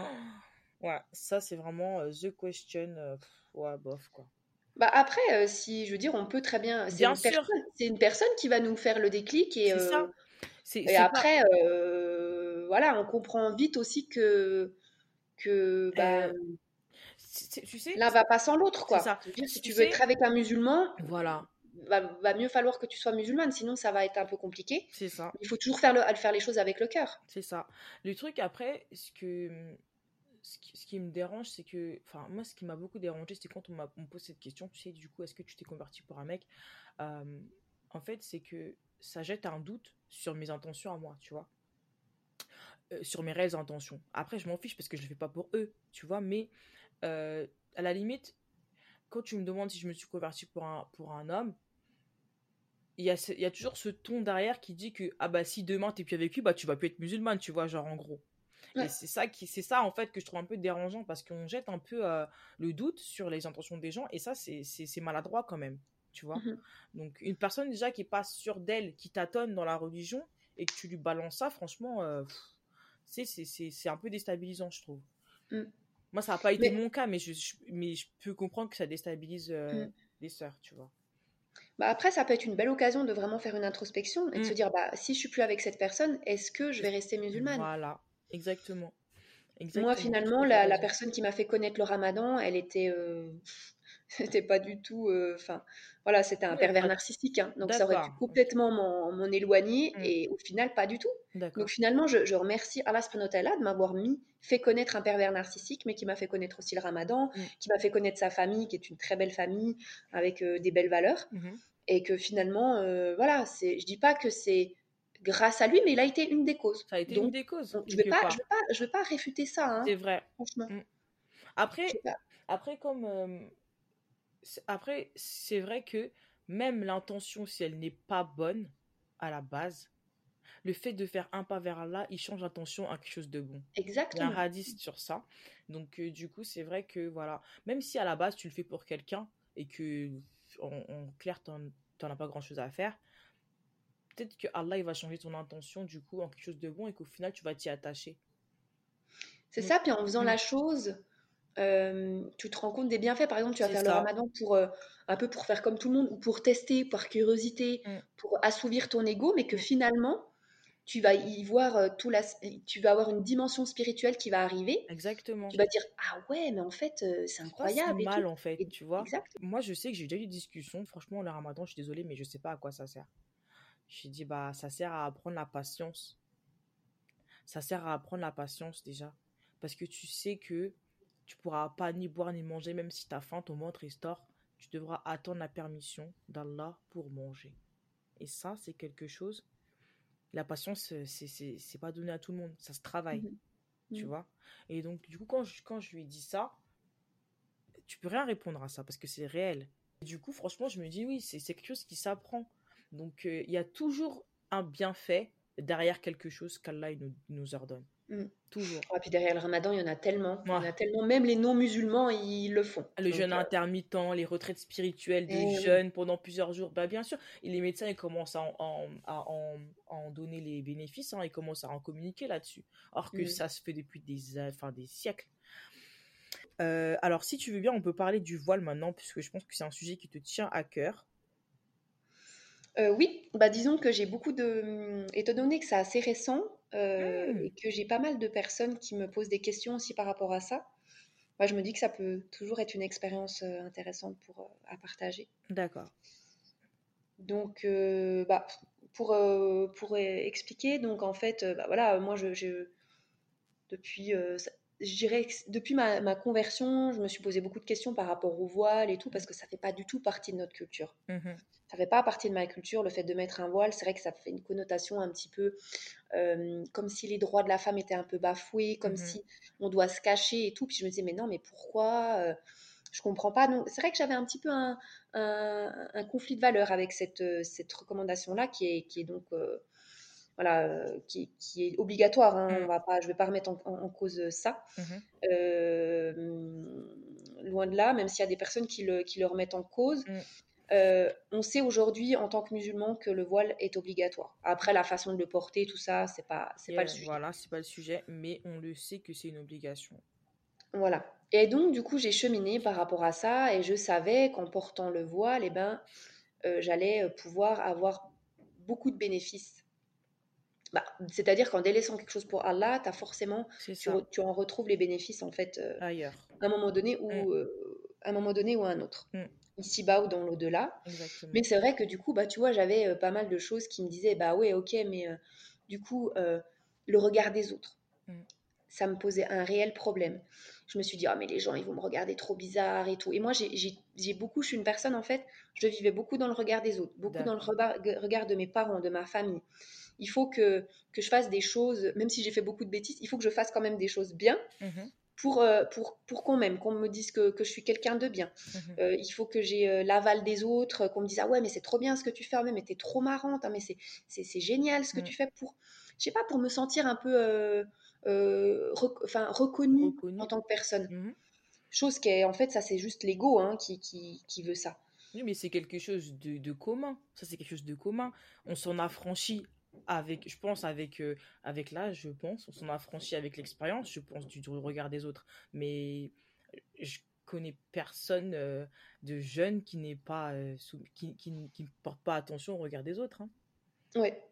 Ouais, ça, c'est vraiment euh, the question. ouais, bof, quoi. Bah après, si je veux dire, on peut très bien. Bien sûr. C'est une personne qui va nous faire le déclic et. C'est ça. Et après, voilà, on comprend vite aussi que, que bah, tu sais, l'un va pas sans l'autre, quoi. si tu, veux être avec un musulman, voilà. Va, va, mieux falloir que tu sois musulmane, sinon ça va être un peu compliqué. C'est ça. Il faut toujours faire, le, faire les choses avec le cœur. C'est ça. Le truc après, ce que ce qui, me dérange, c'est que, enfin, moi, ce qui m'a beaucoup dérangé, c'est quand on, m'a, pose cette question, tu sais, du coup, est-ce que tu t'es converti pour un mec En fait, c'est que ça jette un doute sur mes intentions à moi, tu vois. Euh, sur mes réelles intentions. Après, je m'en fiche parce que je le fais pas pour eux, tu vois, mais euh, à la limite, quand tu me demandes si je me suis un, pour un homme, il y, a, y a toujours ce ton derrière qui dit que ah bah si demain t'es plus avec lui, bah tu vas plus être musulmane, tu vois, genre en gros. Et c'est ça qui c'est ça en fait que je trouve un peu dérangeant parce qu'on jette un peu euh, le doute sur les intentions des gens et ça c'est maladroit quand même, tu vois. Mmh Donc une personne déjà qui est pas sûre d'elle, qui tâtonne dans la religion et que tu lui balances ça, franchement, c'est un peu déstabilisant, je trouve. Mm. Moi, ça n'a pas été mon cas, mais je, mais je peux comprendre que ça déstabilise euh, mm. les sœurs, tu vois. Bah après, ça peut être une belle occasion de vraiment faire une introspection et de se dire, bah, si je suis plus avec cette personne, est-ce que je vais rester musulmane? Voilà, exactement. Moi, finalement, la, la, personne qui m'a fait connaître le ramadan, elle était... Euh, (laughs) c'était pas du tout... Euh, enfin, voilà, c'était un pervers narcissique. Hein. donc ça aurait pu complètement m'en éloigner mm. et au final, pas du tout. Donc finalement, je, remercie Allah de m'avoir mis, fait connaître un pervers narcissique, mais qui m'a fait connaître aussi le ramadan, mm. qui m'a fait connaître sa famille, qui est une très belle famille avec euh, des belles valeurs. Mm-hmm. Et que finalement, voilà, je dis pas que c'est grâce à lui, mais il a été une des causes. Ça a été une des causes. je ne vais, pas, je vais, pas réfuter ça. Hein, c'est vrai. Franchement. Mm. Après, après, comme euh, après, c'est vrai que même l'intention, si elle n'est pas bonne à la base, le fait de faire un pas vers là, il change l'intention à quelque chose de bon. Exactement. Il y a un hadith sur ça. Donc, euh, du coup, c'est vrai que, voilà, même si à la base, tu le fais pour quelqu'un et que, en, clair, tu n'en as pas grand-chose à faire, peut-être que Allah, il va changer ton intention, du coup, en quelque chose de bon et qu'au final, tu vas t'y attacher. C'est ça, puis en faisant mm. la chose euh, tu te rends compte des bienfaits. Par exemple, tu vas faire le ramadan pour euh, un peu pour faire comme tout le monde ou pour tester, par curiosité, mm. pour assouvir ton ego, mais que finalement, tu vas y voir euh, tout la, tu vas avoir une dimension spirituelle qui va arriver. Exactement. Tu vas dire ah ouais, mais en fait c'est incroyable. C'est mal en fait, tu vois. Moi, je sais que j'ai déjà eu des discussions. Franchement, le ramadan, je suis désolée, mais je sais pas à quoi ça sert. J'ai dit bah ça sert à apprendre la patience. Ça sert à apprendre la patience déjà, parce que tu sais que tu pourras pas ni boire ni manger, même si tu as faim, ton ventre est tort. Tu devras attendre la permission d'Allah pour manger. Et ça, c'est quelque chose. La patience, c'est pas donné à tout le monde. Ça se travaille. Mhm. Tu mhm. vois? Et donc, du coup, quand je, quand je lui ai dit ça, tu peux rien répondre à ça parce que c'est réel. du coup, franchement, je me dis oui, c'est quelque chose qui s'apprend. Donc, euh, il y a toujours un bienfait derrière quelque chose qu'Allah nous, nous ordonne. Mm. Toujours. Et puis derrière le ramadan, il y en a tellement. Il y en a tellement. Même les non-musulmans, ils le font. Le jeûne euh, intermittent, les retraites spirituelles des eh jeunes pendant plusieurs jours. Bah, bien sûr, et les médecins, ils commencent à en, à en, donner les bénéfices. Hein, ils commencent à en communiquer là-dessus. Or que mm. ça se fait depuis des, enfin, des siècles. Euh, alors, si tu veux bien, on peut parler du voile maintenant, puisque je pense que c'est un sujet qui te tient à cœur. Euh, oui, bah disons que j'ai beaucoup de... Étant donné que c'est assez récent euh, Hmm, et que j'ai pas mal de personnes qui me posent des questions aussi par rapport à ça, bah, je me dis que ça peut toujours être une expérience euh, intéressante pour, à partager. d'accord. Donc, euh, bah, pour, pour expliquer, donc en fait, bah, voilà, moi, je, je- depuis, je dirais que depuis ma, ma conversion, je me suis posé beaucoup de questions par rapport au voile et tout, parce que ça fait pas du tout partie de notre culture. Mhm, Ça fait pas partie de ma culture, le fait de mettre un voile, c'est vrai que ça fait une connotation un petit peu euh, comme si les droits de la femme étaient un peu bafoués, comme mhm, si on doit se cacher et tout. Puis je me disais, mais non, mais pourquoi euh, Je comprends pas. Donc c'est vrai que j'avais un petit peu un, un- un conflit de valeurs avec cette, euh, cette recommandation-là qui est, qui est donc euh, voilà, euh, qui, qui est obligatoire. hein. On mm, va pas, je vais pas remettre en, en- en cause ça. mhm, Euh, loin de là, même s'il y a des personnes qui le, qui le remettent en cause. mm. Euh, on sait aujourd'hui en tant que musulman que le voile est obligatoire. Après, la façon de le porter, tout ça, c'est pas, c'est pas le sujet. voilà, c'est pas le sujet, mais on le sait que c'est une obligation. Voilà. Et donc, du coup, j'ai cheminé par rapport à ça et je savais qu'en portant le voile, eh ben, euh, j'allais euh, pouvoir avoir beaucoup de bénéfices. Bah, c'est-à-dire qu'en délaissant quelque chose pour Allah, as forcément, tu, ça, re- tu en retrouves les bénéfices en fait euh, ailleurs. à un moment donné Mm, ou euh, à un moment donné ou à un autre, mm, ici-bas ou dans l'au-delà. Mais c'est vrai que du coup, bah, tu vois, j'avais euh, pas mal de choses qui me disaient, bah ouais, ok, mais euh, du coup, euh, le regard des autres, Mm, ça me posait un réel problème. Je me suis dit, ah, mais les gens, ils vont me regarder trop bizarre et tout. Et moi, j'ai beaucoup, je suis une personne, en fait, je vivais beaucoup dans le regard des autres, beaucoup dans le regard de mes parents, de ma famille. Il faut que, que je fasse des choses, même si j'ai fait beaucoup de bêtises, il faut que je fasse quand même des choses bien Mhm, pour, euh, pour, pour qu'on m'aime, qu'on me dise que, que je suis quelqu'un de bien. mhm, Euh, il faut que j'ai euh, l'aval des autres, qu'on me dise ah ouais mais c'est trop bien ce que tu fais, ah, mais t'es trop marrante, ah, mais c'est c'est génial ce que mm. tu fais pour, je sais pas, pour me sentir un peu euh, rec- reconnue en tant que personne. Mhm. Chose qui est en fait ça c'est juste l'ego hein, qui, qui, qui veut ça. Oui, mais c'est quelque chose de, de commun. Ça, c'est quelque chose de commun. On s'en affranchit avec, je pense, avec, euh, avec l'âge, je pense. On s'en affranchit avec l'expérience, je pense, du, regard des autres. Mais je connais personne euh, de jeune qui n'est pas, euh, qui, qui ne porte pas attention au regard des autres. hein. Ouais.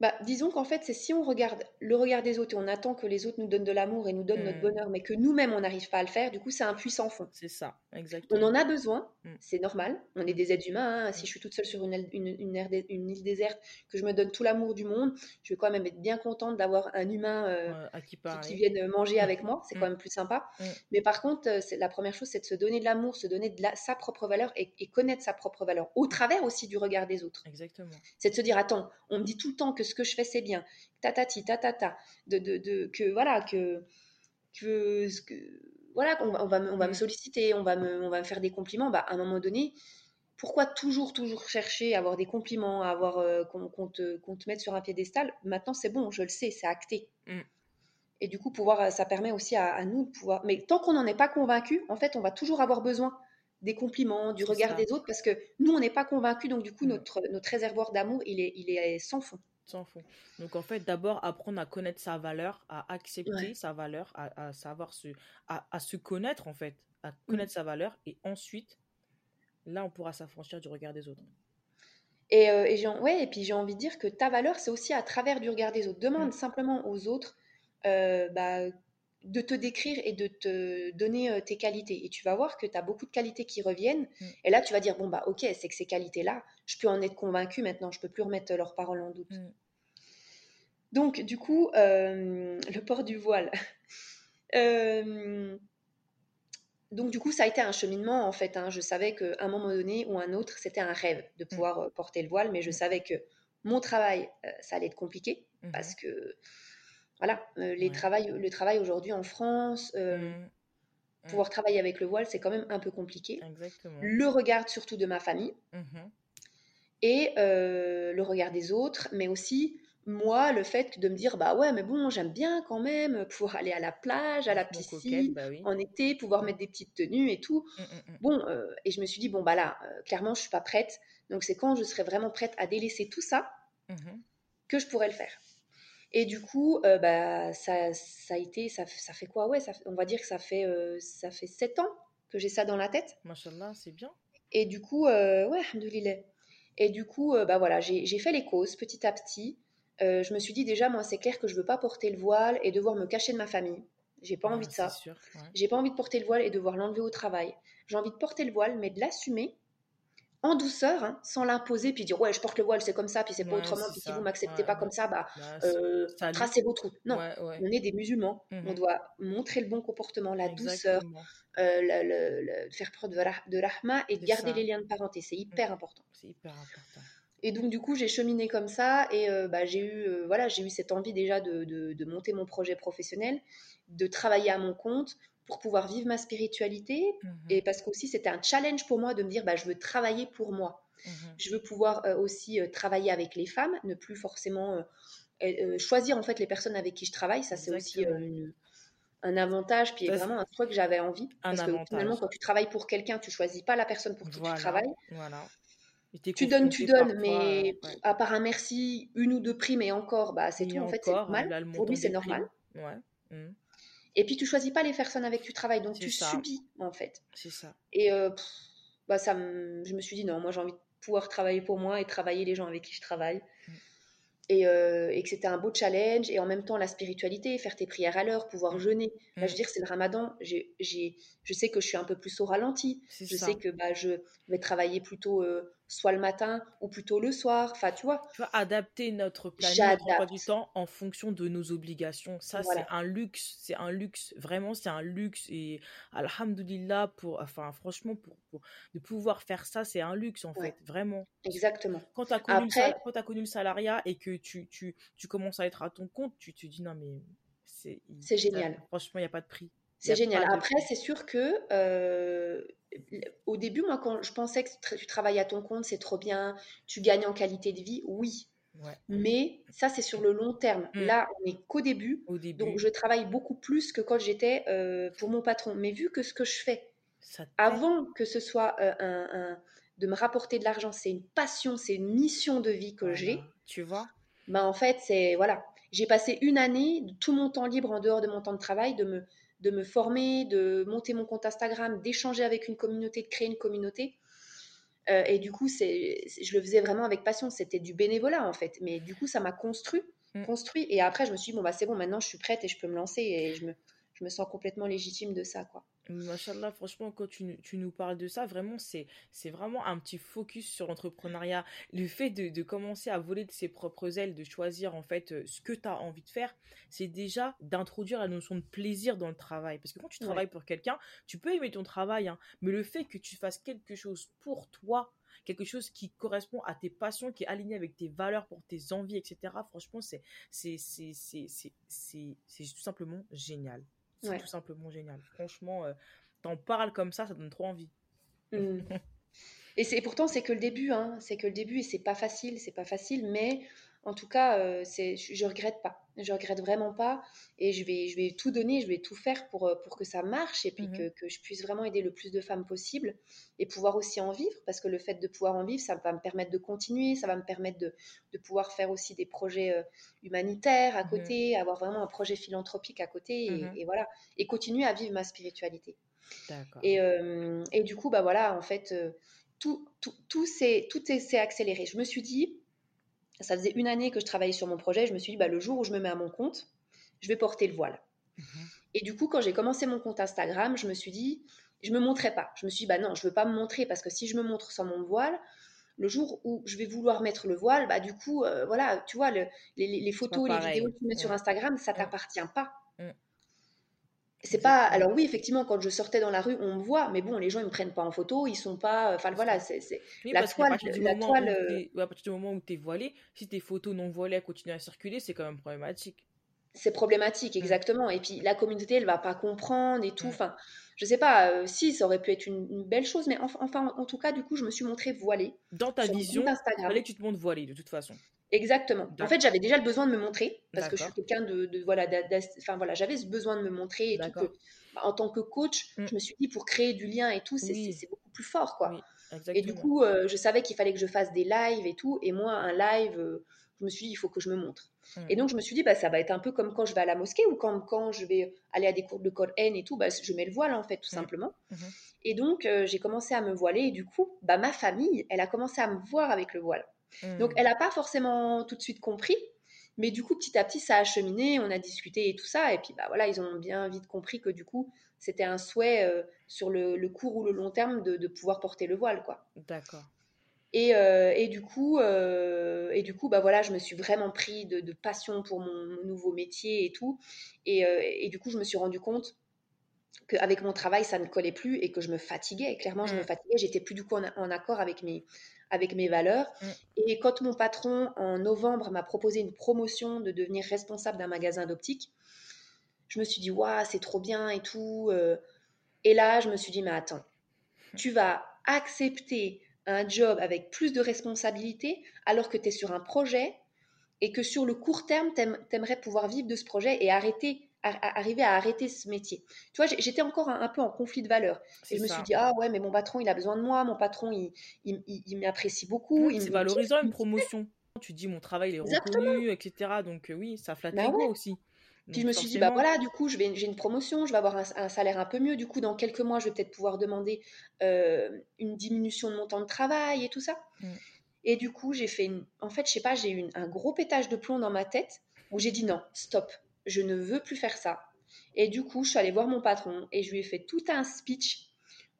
Bah, disons qu'en fait, c'est si on regarde le regard des autres et on attend que les autres nous donnent de l'amour et nous donnent notre Mm, bonheur, mais que nous-mêmes on n'arrive pas à le faire, du coup c'est un puissant fond. c'est ça, On exactement. en a besoin, Mm, c'est normal. On est mm, des êtres humains. hein. Si je suis toute seule sur une, aile- une- une île déserte, que je me donne tout l'amour du monde, je vais quand même être bien contente d'avoir un humain euh, à qui qui, vienne manger avec moi. C'est quand même plus sympa. Mais par contre, euh, la première chose, c'est de se donner de l'amour, se donner de la- sa propre valeur et, et connaître sa propre valeur au travers aussi du regard des autres. exactement. C'est de se dire, attends, on me dit tout le temps que ce que je fais, c'est bien. Tatati, tatata. De, de, de, que voilà, que que, ce que- voilà, qu'on va, on va, me- on va me Mm, solliciter, on va me, on va me faire des compliments, bah, à un moment donné, pourquoi toujours, toujours chercher à avoir des compliments, à avoir euh, qu'on te, mette sur un piédestal? Maintenant, c'est bon, je le sais, c'est acté. mm, Et du coup, pouvoir, euh, ça permet aussi à, à nous de pouvoir. Mais tant qu'on n'en est pas convaincu, en fait, on va toujours avoir besoin des compliments, du regard ça. des autres, parce que nous, on n'est pas convaincu, donc du coup, Mm. notre, notre réservoir d'amour, il est, il est sans fond. S'en fout. Donc en fait, d'abord apprendre à connaître sa valeur, à accepter Ouais. sa valeur, à, à savoir se, à, à se connaître en fait, à Mm. connaître sa valeur et ensuite, là, on pourra s'affranchir du regard des autres. Et, euh, et ouais, et puis j'ai envie de dire que ta valeur, c'est aussi à travers du regard des autres. Demande Mm. simplement aux autres euh, bah, de te décrire et de te donner euh, tes qualités. Et tu vas voir que tu as beaucoup de qualités qui reviennent. Mm. Et là, tu vas dire, bon, bah ok, c'est que ces qualités-là, je peux en être convaincue maintenant, je peux plus remettre leurs paroles en doute. Mm. Donc, du coup, euh, le port du voile. (laughs) Euh, donc, du coup, ça a été un cheminement, en fait. hein. Je savais qu'à un moment donné ou un autre, c'était un rêve de Mm. pouvoir euh, porter le voile, mais je savais que mon travail, euh, ça allait être compliqué Mhm. parce que, voilà, euh, les Ouais. le travail aujourd'hui en France, euh, Mm. Mm. pouvoir travailler avec le voile, c'est quand même un peu compliqué. Exactement. Le regard surtout de ma famille Mhm. et euh, le regard des autres, mais aussi moi, le fait de me dire, bah ouais, mais bon, j'aime bien quand même pouvoir aller à la plage, à la coquette, piscine, bah oui. en été, pouvoir mettre des petites tenues et tout. Bon, et je me suis dit, bon, bah là, clairement, je suis pas prête. Donc, c'est quand je serai vraiment prête à délaisser tout ça que je pourrais le faire. Et du coup, euh, bah, ça, ça a été, ça, ça fait quoi? Ouais, ça, on va dire que ça fait, euh, ça fait 7 ans que j'ai ça dans la tête. Machallah, c'est bien. Et du coup, euh, ouais, alhamdoulilah. Et du coup, euh, bah voilà, j'ai fait les causes petit à petit. Je me suis dit déjà, moi, c'est clair que je veux pas porter le voile et devoir me cacher de ma famille. J'ai pas envie de ça. J'ai pas envie de porter le voile et devoir l'enlever au travail. J'ai envie de porter le voile, mais de l'assumer en douceur, hein, sans l'imposer, puis dire ouais, je porte le voile, c'est comme ça, puis c'est pas autrement, puis si vous m'acceptez pas comme ça, bah, bah euh, tracez vos trous. Non, on est des musulmans, on mmh doit montrer le bon comportement, la douceur, euh, le, faire preuve de, rahma et garder les liens de parenté, c'est hyper mmh. important. C'est hyper important. Et donc du coup, j'ai cheminé comme ça et euh, bah, j'ai eu voilà, j'ai eu cette envie déjà de, de, monter mon projet professionnel, de travailler à mon compte, pour pouvoir vivre ma spiritualité mmh et parce qu'aussi c'était un challenge pour moi de me dire bah, je veux travailler pour moi. Mmh je veux pouvoir euh, aussi euh, travailler avec les femmes, ne plus forcément euh, choisir en fait les personnes avec qui je travaille. Ça c'est aussi un avantage, puis vraiment un truc que j'avais envie. parce que finalement quand tu travailles pour quelqu'un, tu choisis pas la personne pour qui tu travailles. Voilà. Tu donnes, tu donnes, mais à part un merci, une ou deux primes et encore, bah, c'est tout. En fait, c'est normal. Pour lui, c'est normal. Ouais. Mmh. Et puis tu choisis pas les personnes avec qui tu travailles, donc tu subis en fait. C'est ça. Et euh, bah ça, je me suis dit non, moi j'ai envie de pouvoir travailler pour moi et travailler les gens avec qui je travaille. Mm. Euh, et, que c'était un beau challenge et en même temps la spiritualité, faire tes prières à l'heure, pouvoir mm. jeûner. Là, je veux mm. dire, c'est le ramadan. J'ai, je sais que je suis un peu plus au ralenti. Je sais que bah, je vais travailler plutôt euh, soit le matin ou plutôt le soir. Enfin, tu vois. Tu vois, adapter notre planning, notre du temps en fonction de nos obligations. Ça, c'est un luxe. C'est un luxe. Vraiment, c'est un luxe. Et alhamdoulilah, pour, enfin, franchement, pour, de pouvoir faire ça, c'est un luxe, en fait. Vraiment. Exactement. Quand tu as, as, connu le salariat et que tu, tu, tu commences à être à ton compte, tu te dis non, mais c'est. C'est génial. franchement, il n'y a pas de prix. C'est génial. Après, c'est sûr que euh, au début, moi, quand je pensais que tu travailles à ton compte, c'est trop bien, tu gagnes en qualité de vie, oui. Mais ça, c'est sur le long terme. Mm. Là, on n'est qu'au début, Donc, je travaille beaucoup plus que quand j'étais euh, pour mon patron. Mais vu que ce que je fais, avant que ce soit euh, un, de me rapporter de l'argent, c'est une passion, c'est une mission de vie que j'ai. Tu vois bah, En fait, c'est. Voilà. J'ai passé une année, tout mon temps libre en dehors de mon temps de travail, de me de me former, de monter mon compte Instagram, d'échanger avec une communauté, de créer une communauté. Euh, et du coup, c'est, je le faisais vraiment avec passion. C'était du bénévolat en fait. Mais du coup, ça m'a construit, mm. construit. Et après, je me suis dit bon bah c'est bon, maintenant je suis prête et je peux me lancer et je me, je me sens complètement légitime de ça quoi. Machallah, franchement, quand tu, tu, nous parles de ça, vraiment, c'est, c'est vraiment un petit focus sur l'entrepreneuriat. Le fait de, de, commencer à voler de ses propres ailes, de choisir en fait euh, ce que tu as envie de faire, c'est déjà d'introduire la notion de plaisir dans le travail. Parce que quand tu travailles pour quelqu'un, tu peux aimer ton travail, hein, mais le fait que tu fasses quelque chose pour toi, quelque chose qui correspond à tes passions, qui est aligné avec tes valeurs, pour tes envies, etc., franchement, c'est, c'est, c'est, c'est, c'est, c'est tout simplement génial. C'est tout simplement génial. Franchement, euh, t'en parles comme ça, ça donne trop envie. Mm. et c'est pourtant c'est que le début, hein. c'est que le début et c'est pas facile, c'est pas facile, mais en tout cas, euh, c'est, je regrette pas. Je regrette vraiment pas. Et je vais, je vais tout donner, je vais tout faire pour, euh, pour que ça marche et puis mhm. que, je puisse vraiment aider le plus de femmes possible et pouvoir aussi en vivre. Parce que le fait de pouvoir en vivre, ça va me permettre de continuer, ça va me permettre de, pouvoir faire aussi des projets euh, humanitaires à mhm. côté, avoir vraiment un projet philanthropique à côté et, mhm. voilà. Et continuer à vivre ma spiritualité. Et, et, du coup, bah voilà, en fait, tout, tout, tout s'est accéléré. Je me suis dit, ça faisait une année que je travaillais sur mon projet. Je me suis dit, bah, le jour où je me mets à mon compte, je vais porter le voile. Mhm. Et du coup, quand j'ai commencé mon compte Instagram, je me suis dit, je me montrais pas. Je me suis dit, bah non, je veux pas me montrer parce que si je me montre sans mon voile, le jour où je vais vouloir mettre le voile, bah du coup, euh, voilà, tu vois, les, photos, les vidéos que tu mets sur Instagram, ça t'appartient pas. Mm. C'est pas. Alors oui, effectivement, quand je sortais dans la rue, on me voit, mais bon, les gens ils me prennent pas en photo, ils sont pas. Enfin voilà, c'est la toile. La toile. Euh, à partir du moment où tu es voilé, si tes photos non voilées continuent à circuler, c'est quand même problématique. C'est problématique, mm. exactement. Et puis la communauté, elle va pas comprendre et tout. Mm. Enfin, je sais pas. Euh, si ça aurait pu être une, belle chose, mais enfin, en, tout cas, du coup, je me suis montrée voilée. Dans ta vision, fallait que tu te montres voilée de toute façon. Exactement. En fait, j'avais déjà le besoin de me montrer parce que je suis quelqu'un de, voilà, enfin voilà, j'avais ce besoin de me montrer et tout que, bah, en tant que coach, mm. je me suis dit pour créer du lien et tout, c'est beaucoup plus fort quoi. et du coup, euh, je savais qu'il fallait que je fasse des lives et tout, et moi, un live, euh, je me suis dit, il faut que je me montre. Mm. Et donc, je me suis dit, bah, ça va être un peu comme quand je vais à la mosquée ou quand, quand je vais aller à des cours de Coran et tout, bah, je mets le voile, en fait, tout Mm. simplement. Mhm. Et donc, euh, j'ai commencé à me voiler. Et du coup, bah, ma famille, elle a commencé à me voir avec le voile. Mm. Donc, elle n'a pas forcément tout de suite compris. Mais du coup, petit à petit, ça a cheminé, on a discuté et tout ça. Et puis, bah, voilà, ils ont bien vite compris que du coup, c'était un souhait euh, sur le, le court ou le long terme de, de pouvoir porter le voile, quoi. D'accord. Et, euh, et du coup, euh, et du coup, bah voilà, je me suis vraiment pris de, de passion pour mon, mon nouveau métier et tout. Et, et du coup, je me suis rendu compte qu'avec mon travail, ça ne collait plus et que je me fatiguais. Clairement, je me Mm. fatiguais. J'étais plus du coup en, en accord avec mes, avec mes valeurs. Mm. Et quand mon patron, en novembre, m'a proposé une promotion de devenir responsable d'un magasin d'optique, je me suis dit, waouh, c'est trop bien et tout. euh. Et là, je me suis dit, mais attends, tu vas accepter un job avec plus de responsabilités alors que tu es sur un projet et que sur le court terme, tu aimerais pouvoir vivre de ce projet et arrêter, ar- ar- arriver à arrêter ce métier. Tu vois, j'étais encore un, un peu en conflit de valeurs. Et je me suis dit, ah ouais, mais mon patron, il a besoin de moi, mon patron, il, il, il- il m'apprécie beaucoup. Mm, il C'est valorisant une promotion. Tu dis mon travail il est reconnu, etc. Donc euh, oui, ça flatte Bah ouais. aussi. Puis je me suis dit, bah voilà, du coup, j'ai une promotion, je vais avoir un, un salaire un peu mieux. Du coup, dans quelques mois, je vais peut-être pouvoir demander euh, une diminution de mon temps de travail et tout ça. Mm. Et du coup, j'ai fait une... En fait, je sais pas, j'ai eu un gros pétage de plomb dans ma tête où j'ai dit non, stop, je ne veux plus faire ça. Et du coup, je suis allée voir mon patron et je lui ai fait tout un speech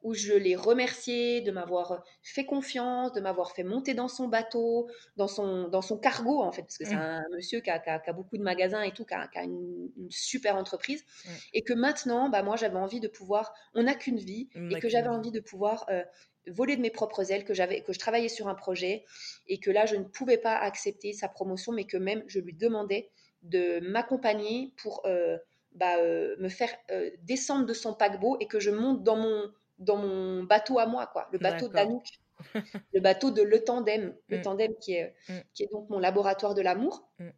où je l'ai remercié de m'avoir fait confiance, de m'avoir fait monter dans son bateau, dans son, dans son cargo en fait, parce que c'est Mm. un monsieur qui a, qui a- qui a beaucoup de magasins et tout, qui a, qui a une, une super entreprise, Mm. et que maintenant, bah, moi j'avais envie de pouvoir, on n'a qu'une vie, On et que j'avais vie. envie de pouvoir euh, voler de mes propres ailes, que, j'avais, que je travaillais sur un projet, et que là je ne pouvais pas accepter sa promotion, mais que même je lui demandais de m'accompagner pour euh, bah, euh, me faire euh, descendre de son paquebot et que je monte dans mon, dans mon bateau à moi, quoi, le bateau d'Anouk, le bateau de Le Tandem, le Mm. Tandem qui est, Mm. qui est donc mon laboratoire de l'amour, Mm.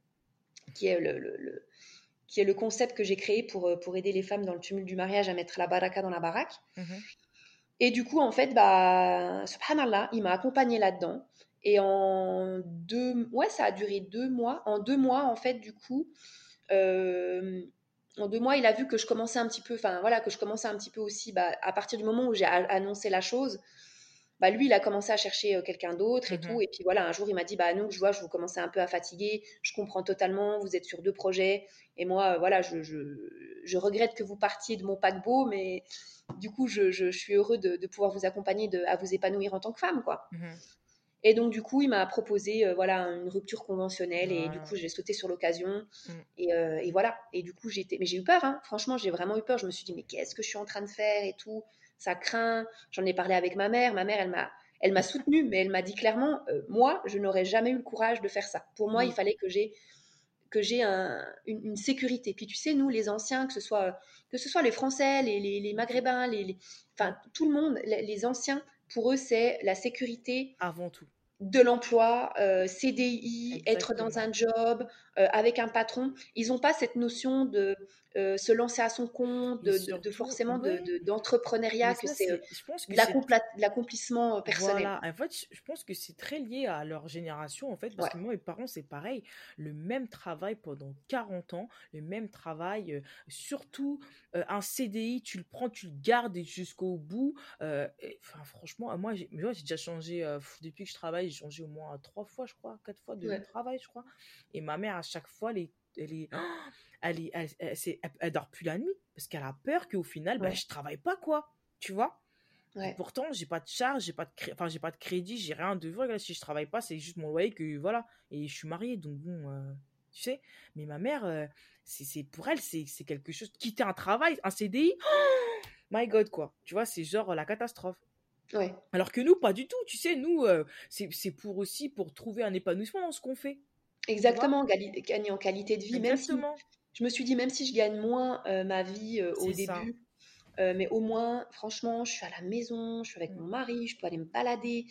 qui est le, le- le- qui est le concept que j'ai créé pour, pour aider les femmes dans le tumulte du mariage à mettre la baraka dans la baraque. Mhm. Et du coup, en fait, bah, subhanallah, il m'a accompagné là-dedans. Et en deux, ouais, ça a duré deux mois. En deux mois, en fait, du coup, euh, en deux mois, il a vu que je commençais un petit peu, enfin voilà, que je commençais un petit peu aussi, bah, à partir du moment où j'ai annoncé la chose, bah lui, il a commencé à chercher euh, quelqu'un d'autre et Mhm. tout. Et puis voilà, un jour, il m'a dit, bah nous, je vois, je vous commencez un peu à fatiguer, je comprends totalement, vous êtes sur deux projets. Et moi, euh, voilà, je, je, je regrette que vous partiez de mon paquebot, mais du coup, je, suis heureux de, de pouvoir vous accompagner de, à vous épanouir en tant que femme, quoi. Mhm. Et donc, du coup, il m'a proposé euh, voilà, une rupture conventionnelle et du coup, j'ai sauté sur l'occasion. Mm. Et, euh, et voilà. Et du coup. Mais j'ai eu peur, hein. franchement, j'ai vraiment eu peur. Je me suis dit, mais qu'est-ce que je suis en train de faire et tout? Ça craint. J'en ai parlé avec ma mère. Ma mère, elle m'a, elle m'a soutenue, mais elle m'a dit clairement, euh, moi, je n'aurais jamais eu le courage de faire ça. Pour moi, il fallait que j'ai que j'ai un- une, une sécurité. Puis tu sais, nous, les anciens, que ce soit, que ce soit les Français, les, les, les Maghrébins, les, les- enfin, tout le monde, les anciens, pour eux, c'est la sécurité Avant tout. De l'emploi, euh, CDI, être dans un job, euh, avec un patron. Ils n'ont pas cette notion de euh, se lancer à son compte, de, de- de surtout, forcément de- de- d'entrepreneuriat, que c'est l'accomplissement personnel. Voilà, en fait, je- pense que c'est très lié à leur génération, en fait, parce Ouais. que moi, mes parents, c'est pareil. Le même travail pendant 40 ans, le même travail, surtout un CDI, tu le prends, tu le gardes jusqu'au bout. et, Enfin, franchement, moi, j'ai déjà changé, depuis que je travaille, j'ai changé au moins trois fois, je crois, quatre fois de Ouais. travail, je crois. Et ma mère, à chaque fois, elle est, elle est, (gasps) elle, est- elle, elle- elle- dort plus la nuit, parce qu'elle a peur qu'au final, Ouais. je travaille pas, quoi. Tu vois? Ouais. pourtant, j'ai pas de charge, j'ai pas de cré- enfin, j'ai pas de crédit, j'ai rien de vrai. Si je travaille pas, c'est juste mon loyer que voilà. Et je suis mariée, donc bon, euh, tu sais. Mais ma mère, euh, c'est pour elle, c'est c'est quelque chose. Quitter un travail, un CDI, oh (gasps) my God quoi. Tu vois, c'est genre la catastrophe. Ouais. Alors que nous, pas du tout. Tu sais, nous, euh, c'est pour aussi pour trouver un épanouissement dans ce qu'on fait. Exactement, gagner en qualité de vie, même si Exactement. je me suis dit, même si je gagne moins euh, ma vie euh, au début, mais au moins, franchement, je suis à la maison, je suis avec Mm. mon mari, je peux aller me balader.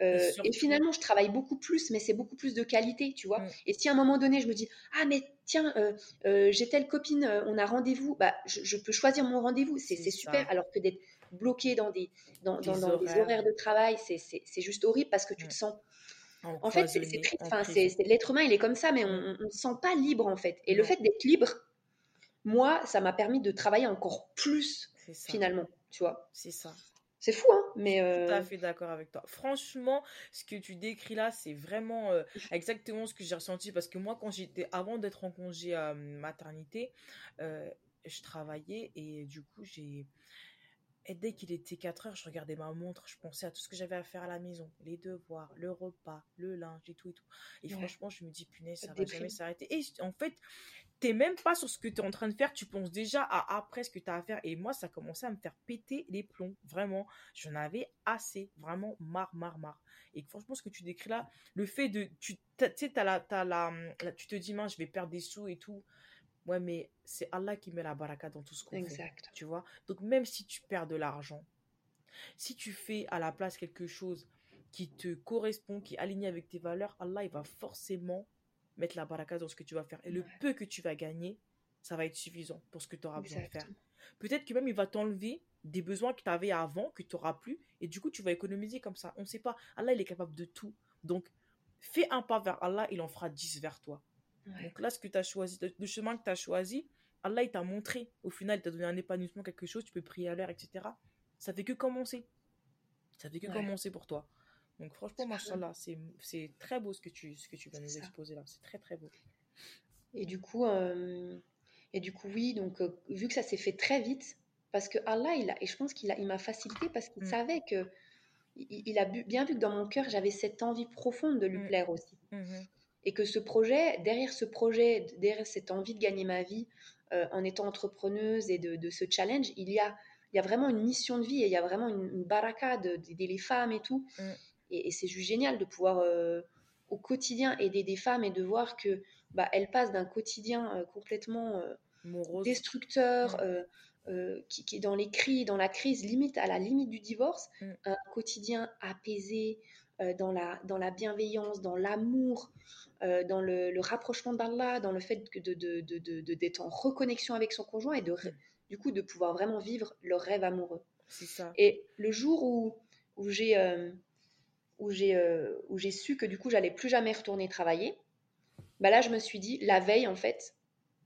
Et Euh, finalement, je travaille beaucoup plus, mais c'est beaucoup plus de qualité, tu vois. Mm. Et si à un moment donné, je me dis, ah, mais tiens, euh, euh, j'ai telle copine, on a rendez-vous, bah, je, je peux choisir mon rendez-vous, c'est super. Alors que d'être bloqué dans des, dans, dans- Des dans des horaires. horaires de travail, c'est juste horrible parce que tu te sens En fait, c'est triste. Enfin, l'être humain, il est comme ça, mais on ne se sent pas libre en fait. Et le fait d'être libre, moi, ça m'a permis de travailler encore plus finalement, tu vois. C'est ça. C'est fou, hein mais Tout à fait d'accord avec toi. Franchement, ce que tu décris là, c'est vraiment (laughs) exactement ce que j'ai ressenti parce que moi, quand j'étais avant d'être en congé maternité, je travaillais et du coup, j'ai et dès qu'il était 4 heures, je regardais ma montre, je pensais à tout ce que j'avais à faire à la maison, les devoirs, le repas, le linge et tout et tout. Et franchement, je me dis, punaise, ça va jamais s'arrêter. Et en fait, t'es même pas sur ce que tu es en train de faire, tu penses déjà à après ce que tu as à faire. Et moi, ça commençait à me faire péter les plombs, vraiment. J'en avais assez, vraiment marre, marre, marre. Et franchement, ce que tu décris là, le fait de, tu sais, la, la, tu te dis, mince, je vais perdre des sous et tout. Ouais, mais c'est Allah qui met la baraka dans tout ce qu'on fait. Tu vois Donc, même si tu perds de l'argent, si tu fais à la place quelque chose qui te correspond, qui est aligné avec tes valeurs, Allah, il va forcément mettre la baraka dans ce que tu vas faire. Et le peu que tu vas gagner, ça va être suffisant pour ce que tu auras besoin de faire. Peut-être que même il va t'enlever des besoins que tu avais avant, que tu n'auras plus, et du coup tu vas économiser comme ça. On ne sait pas. Allah, il est capable de tout. Donc, fais un pas vers Allah, il en fera dix vers toi. Donc là, ce que tu as choisi, le chemin que tu as choisi, Allah, il t'a montré. Au final, il t'a donné un épanouissement, quelque chose, tu peux prier à l'heure, etc. Ça fait que commencer. Ça fait que commencer pour toi. Donc franchement, machallah, c'est très beau ce que tu, ce que tu vas nous exposer là. C'est très très beau. Et du coup, euh, et du coup oui, donc euh, vu que ça s'est fait très vite, parce que Allah, il a, et je pense qu'il a, il m'a facilité parce qu'il mm. savait que il, a bien vu que dans mon cœur, j'avais cette envie profonde de lui mm. plaire aussi. Mm-hmm. Et que ce projet, derrière ce projet, derrière cette envie de gagner ma vie euh, en étant entrepreneuse et de, de, ce challenge, il y a, il y a vraiment une mission de vie et il y a vraiment une, une baraka d'aider les femmes et tout. Mm. Et, c'est juste génial de pouvoir euh, au quotidien aider des femmes et de voir que bah, elles passent d'un quotidien euh, complètement destructeur, qui, qui, est dans les cris, dans la crise, limite à la limite du divorce, mm. un quotidien apaisé, dans, la, dans la bienveillance, dans l'amour, dans le, rapprochement d'Allah, dans le fait de, de, de, d'être en reconnexion avec son conjoint et de, mm. du coup de pouvoir vraiment vivre leur rêve amoureux. C'est ça. Et le jour où, où j'ai où j'ai euh, où j'ai su que du coup j'allais plus jamais retourner travailler, bah là je me suis dit la veille en fait,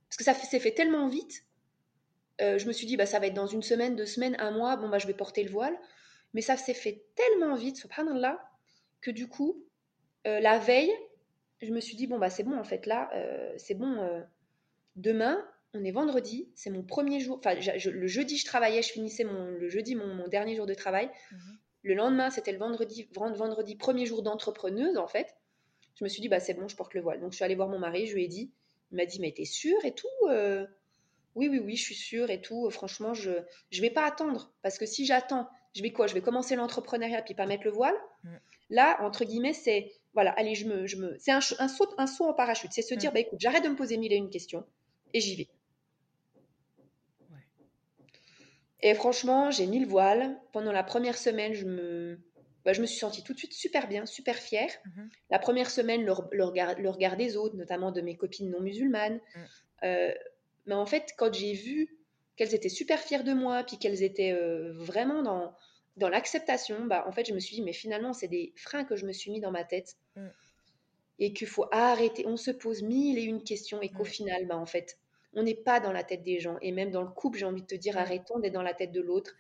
parce que ça s'est fait tellement vite, euh, je me suis dit bah ça va être dans une semaine, deux semaines, un mois, bon bah je vais porter le voile, mais ça s'est fait tellement vite, subhanallah, que du coup euh, la veille je me suis dit bon bah c'est bon en fait là c'est bon demain on est vendredi, c'est mon premier jour. Enfin, le jeudi, je travaillais, je finissais mon, le jeudi mon, dernier jour de travail. Mhm. Le lendemain, c'était le vendredi, vendredi, premier jour d'entrepreneuse, en fait. Je me suis dit, bah, c'est bon, je porte le voile. Donc, je suis allée voir mon mari, je lui ai dit, il m'a dit, mais t'es sûre et tout euh? Oui, oui, oui, je suis sûre et tout. Franchement, je ne vais pas attendre. Parce que si j'attends, je vais quoi Je vais commencer l'entrepreneuriat puis pas mettre le voile. Là, entre guillemets, c'est, voilà, allez, je me, je me, c'est un, un, saut, un saut en parachute. C'est se dire, mm. bah, écoute, j'arrête de me poser mille et une questions et j'y vais. Et franchement, j'ai mis le voile. Pendant la première semaine, je me, bah, je me suis sentie tout de suite super bien, super fière. Mhm. La première semaine, le, le, regard, le, regard, des autres, notamment de mes copines non musulmanes. Mm. Euh, mais en fait, quand j'ai vu qu'elles étaient super fières de moi, puis qu'elles étaient euh, vraiment dans, dans l'acceptation, bah, en fait, je me suis dit, mais finalement, c'est des freins que je me suis mis dans ma tête. Mm. Et qu'il faut arrêter. On se pose mille et une questions, et qu'au mm. final, bah, en fait, on n'est pas dans la tête des gens. Et même dans le couple, j'ai envie de te dire, arrêtons d'être dans la tête de l'autre.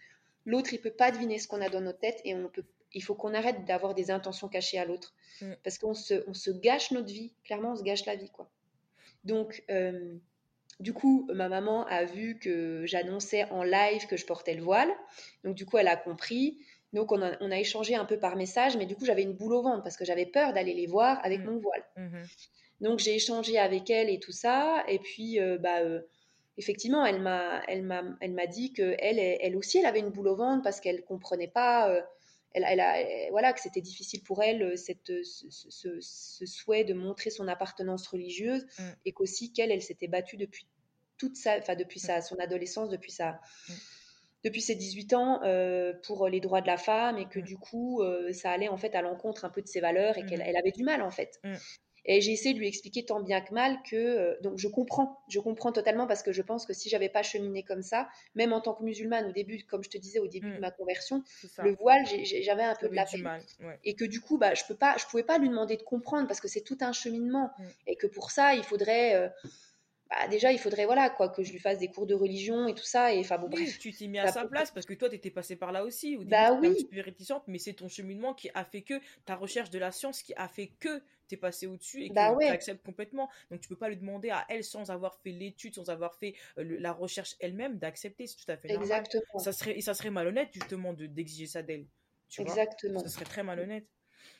L'autre, il peut pas deviner ce qu'on a dans nos têtes et on peut, il faut qu'on arrête d'avoir des intentions cachées à l'autre. Mm. Parce qu'on se, on se gâche notre vie. Clairement, on se gâche la vie, quoi. Donc, euh, du coup, ma maman a vu que j'annonçais en live que je portais le voile. Donc, du coup, elle a compris. Donc, on a, échangé un peu par message, mais du coup, j'avais une boule au ventre parce que j'avais peur d'aller les voir avec mm. mon voile. Mm-hmm. Donc j'ai échangé avec elle et tout ça. Et puis, euh, bah, euh, effectivement, elle m'a, elle m'a, elle m'a dit que elle, elle aussi, elle avait une boule au ventre parce qu'elle comprenait pas. Euh, elle, elle a, voilà, que c'était difficile pour elle cette, ce, souhait de montrer son appartenance religieuse mm. et qu'aussi qu'elle, elle s'était battue depuis toute sa, enfin depuis sa, mm. son adolescence, depuis sa, mm. depuis ses 18 ans pour les droits de la femme et que du coup ça allait en fait à l'encontre un peu de ses valeurs et qu'elle elle avait du mal en fait. Et j'ai essayé de lui expliquer tant bien que mal que euh, donc je comprends, je comprends totalement parce que je pense que si j'avais pas cheminé comme ça, même en tant que musulmane au début, comme je te disais au début de Mm. ma conversion, le voile, j'avais un peu de la peine. mal. Ouais. Et que du coup, bah, je peux pas, je pouvais pas lui demander de comprendre parce que c'est tout un cheminement. Mm. Et que pour ça, il faudrait, euh, bah, déjà, il faudrait voilà quoi, que je lui fasse des cours de religion et tout ça. Et enfin bon, Oui, bref. tu t'es mis à sa place parce que toi, tu étais passé par là aussi. Au Bah t'étais un oui. petit peu réticente, mais c'est ton cheminement qui a fait que ta recherche de la science qui a fait que tu es passé au-dessus et que Bah tu ouais. acceptes complètement. Donc, tu peux pas lui demander à elle, sans avoir fait l'étude, sans avoir fait euh, le- la recherche elle-même, d'accepter. C'est tout à fait normal. Exactement. Ça serait, et ça serait malhonnête, justement, de- d'exiger ça d'elle. Tu vois Exactement. Ça serait très malhonnête.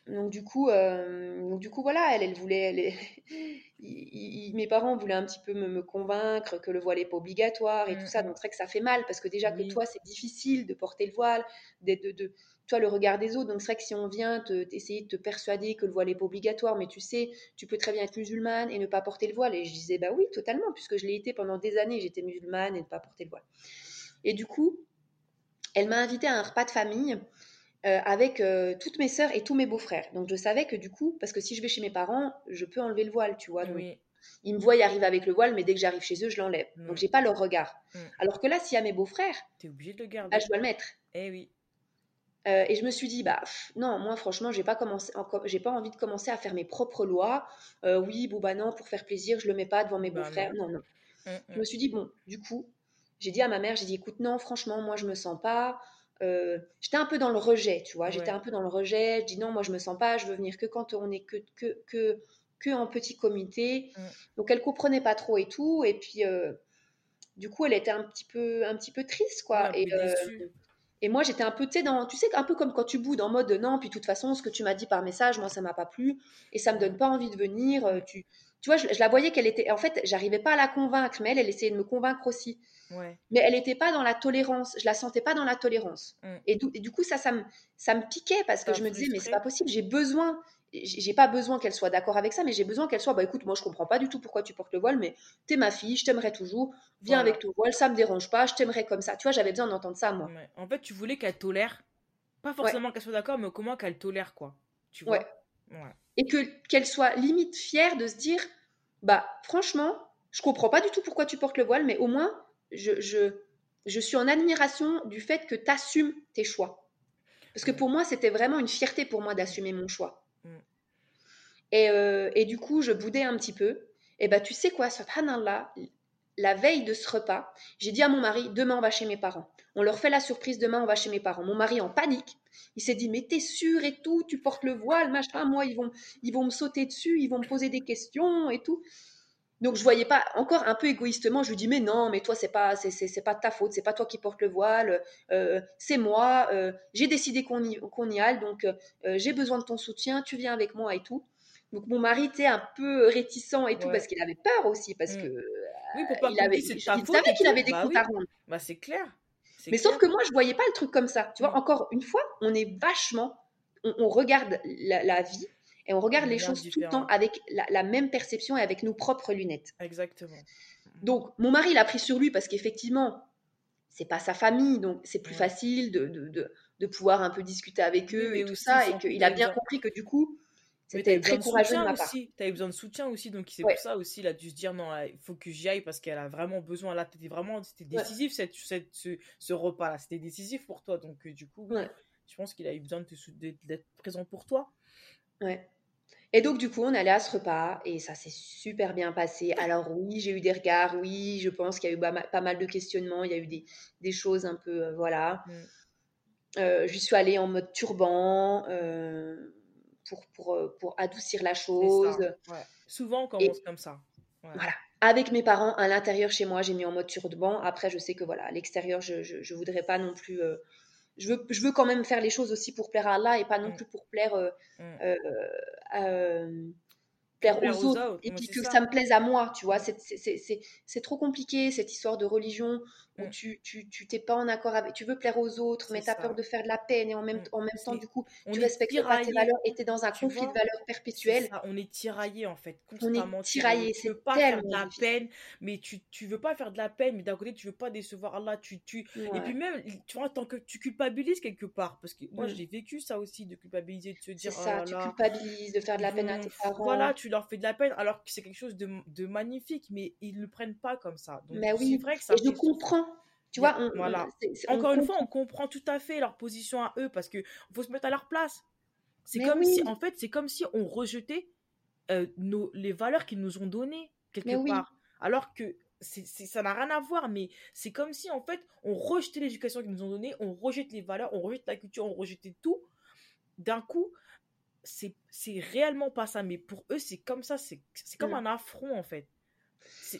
Donc du coup, euh, donc du coup voilà, elle, elle voulait, elle, (laughs) il- il- mes parents voulaient un petit peu me, me convaincre que le voile n'est pas obligatoire et Mm, tout ça. mm. Donc c'est vrai que ça fait mal parce que déjà que toi c'est difficile de porter le voile, d'être de, de- toi le regard des autres. Donc c'est vrai que si on vient te, essayer de te persuader que le voile n'est pas obligatoire, mais tu sais, tu peux très bien être musulmane et ne pas porter le voile. Et je disais bah oui totalement puisque je l'ai été pendant des années, j'étais musulmane et ne pas porter le voile. Et du coup, elle m'a invitée à un repas de famille euh, avec euh, toutes mes sœurs et tous mes beaux-frères. Donc je savais que du coup, parce que si je vais chez mes parents, je peux enlever le voile, tu vois. Donc, Oui. Ils me voient y arriver avec le voile, mais dès que j'arrive chez eux, je l'enlève. Mm. Donc j'ai pas leur regard. Mm. Alors que là, s'il y a mes beaux-frères, Tu es obligé de le garder. bah, je dois le mettre. Eh oui. Euh, et je me suis dit, bah pff, non, moi franchement, j'ai pas commencé, encore- j'ai pas envie de commencer à faire mes propres lois. Euh, oui, bon bah non, pour faire plaisir, je le mets pas devant mes Bah beaux-frères. Non, non. Mm, Je mm. me suis dit, bon, du coup, j'ai dit à ma mère, j'ai dit, écoute, non, franchement, moi, je me sens pas. Euh, j'étais un peu dans le rejet, tu vois. J'étais Ouais. un peu dans le rejet. Je dis, non, moi, je me sens pas. Je veux venir que quand on est que, que, que, que en petit comité. Mm. Donc, elle comprenait pas trop et tout. Et puis, euh, du coup, elle était un petit peu, un petit peu triste, quoi. Ouais, et, euh, et moi, j'étais un peu, tu sais, dans, tu sais, un peu comme quand tu boudes en mode non, puis de toute façon, ce que tu m'as dit par message, moi, ça m'a pas plu et ça me donne pas envie de venir. Tu, tu vois, je, je la voyais qu'elle était, en fait, j'arrivais pas à la convaincre, mais elle, elle essayait de me convaincre aussi. Ouais. Mais elle n'était pas dans la tolérance, je la sentais pas dans la tolérance. Mm. Et, du, et du coup, ça, ça me, ça me piquait parce que je me disais, mais c'est pas possible, j'ai besoin. J'ai pas besoin qu'elle soit d'accord avec ça, mais j'ai besoin qu'elle soit, bah écoute, moi je comprends pas du tout pourquoi tu portes le voile, mais t'es ma fille, je t'aimerais toujours, viens Voilà. avec ton voile, ça me dérange pas, je t'aimerais comme ça. Tu vois, j'avais besoin d'entendre ça, moi. Ouais. En fait, tu voulais qu'elle tolère. Pas forcément qu'elle soit d'accord, mais comment qu'elle tolère, quoi. Tu vois? Et que qu'elle soit limite fière de se dire bah franchement je comprends pas du tout pourquoi tu portes le voile mais au moins je, je, je suis en admiration du fait que tu assumes tes choix. Parce que pour moi c'était vraiment une fierté pour moi d'assumer mon choix. Mm. et, euh, et du coup je boudais un petit peu. Et bah tu sais quoi subhanallah la veille de ce repas j'ai dit à mon mari demain on va chez mes parents. On leur fait la surprise demain on va chez mes parents. Mon mari en panique il s'est dit mais t'es sûr et tout tu portes le voile machin moi ils vont ils vont me sauter dessus ils vont me poser des questions et tout donc je voyais pas encore un peu égoïstement je lui dis mais non mais toi c'est pas c'est, pas de ta faute c'est pas toi qui portes le voile euh, c'est moi euh, j'ai décidé qu'on y, qu'on y aille donc euh, j'ai besoin de ton soutien tu viens avec moi et tout donc mon mari était un peu réticent et tout parce qu'il avait peur aussi parce Mm. que Oui, pour pas il avait il, de ta il faute savait qu'il avait des Bah comptes oui. à rendre Bah, c'est clair. Mais clair. sauf que moi, je voyais pas le truc comme ça. Tu vois, Mm. encore une fois, on est vachement, on, on regarde la, la vie et on regarde D'une les choses tout le temps avec la, la même perception et avec nos propres lunettes. Exactement. Donc, mon mari l'a pris sur lui parce qu'effectivement, c'est pas sa famille, donc c'est plus Ouais. facile de, de, de, de pouvoir un peu discuter avec eux et tout ça, et qu'il a bien besoin- compris que du coup, c'était très courageux de ma part. aussi. T'avais besoin de soutien aussi, donc c'est Ouais. pour ça aussi, il a dû se dire non, il faut que j'y aille parce qu'elle a vraiment besoin. Là, c'était vraiment, c'était Ouais. décisif cette, cette- ce, ce repas-là. C'était décisif pour toi, donc euh, du coup, je pense qu'il a eu besoin d'être présent pour toi. Ouais. Et donc, du coup, on allait à ce repas et ça s'est super bien passé. Alors, oui, j'ai eu des regards, oui, je pense qu'il y a eu pas mal, pas mal de questionnements, il y a eu des, des choses un peu, euh, voilà. Mm. Euh, je suis allée en mode turban euh, pour, pour, euh, pour adoucir la C'est chose. ça. Ouais. Souvent, on Et- commence comme ça. Ouais. Voilà. Avec mes parents, à l'intérieur chez moi, j'ai mis en mode turban. Après, je sais que voilà, à l'extérieur, je, je voudrais pas non plus. euh, je, veux, je veux quand même faire les choses aussi pour plaire à Allah et pas non Mm. plus pour plaire, euh, Mm. euh, euh, plaire Plaire aux, aux autres. autres, Et puis que ça. ça me plaise à moi, tu vois. C'est trop compliqué, cette histoire de religion. Où tu tu tu t'es pas en accord avec, tu veux plaire aux autres, mais tu as peur de faire de la peine et en même, en même temps, du coup, tu respectes pas tes valeurs et tu es dans un conflit de valeurs perpétuel. on est tiraillé en fait, constamment. On est tiraillé, c'est veux pas faire de la peine, mais tu, tu veux pas faire de la peine, mais d'un côté, tu veux pas décevoir Allah, tu, tu... Et puis même, tu vois, tant que tu culpabilises quelque part, parce que moi, mm. j'ai vécu ça aussi, de culpabiliser, de se dire, oh ça, tu culpabilises, de faire de la peine à tes parents. Voilà, tu leur fais de la peine, alors que c'est quelque chose de, de magnifique, mais ils ne le prennent pas comme ça. Donc, mais oui, vrai que ça et je comprends. Tu vois, voilà. Encore une fois, on comprend tout à fait leur position à eux parce que faut se mettre à leur place. C'est comme si, en fait, c'est comme si on rejetait euh, nos, les valeurs qu'ils nous ont données quelque part. Alors que ça n'a rien à voir, mais c'est comme si, en fait, on rejetait l'éducation qu'ils nous ont donnée, on rejette les valeurs, on rejette la culture, on rejetait tout. D'un coup, c'est, réellement pas ça. Mais pour eux, c'est comme ça, c'est, c'est comme mm. un affront, en fait.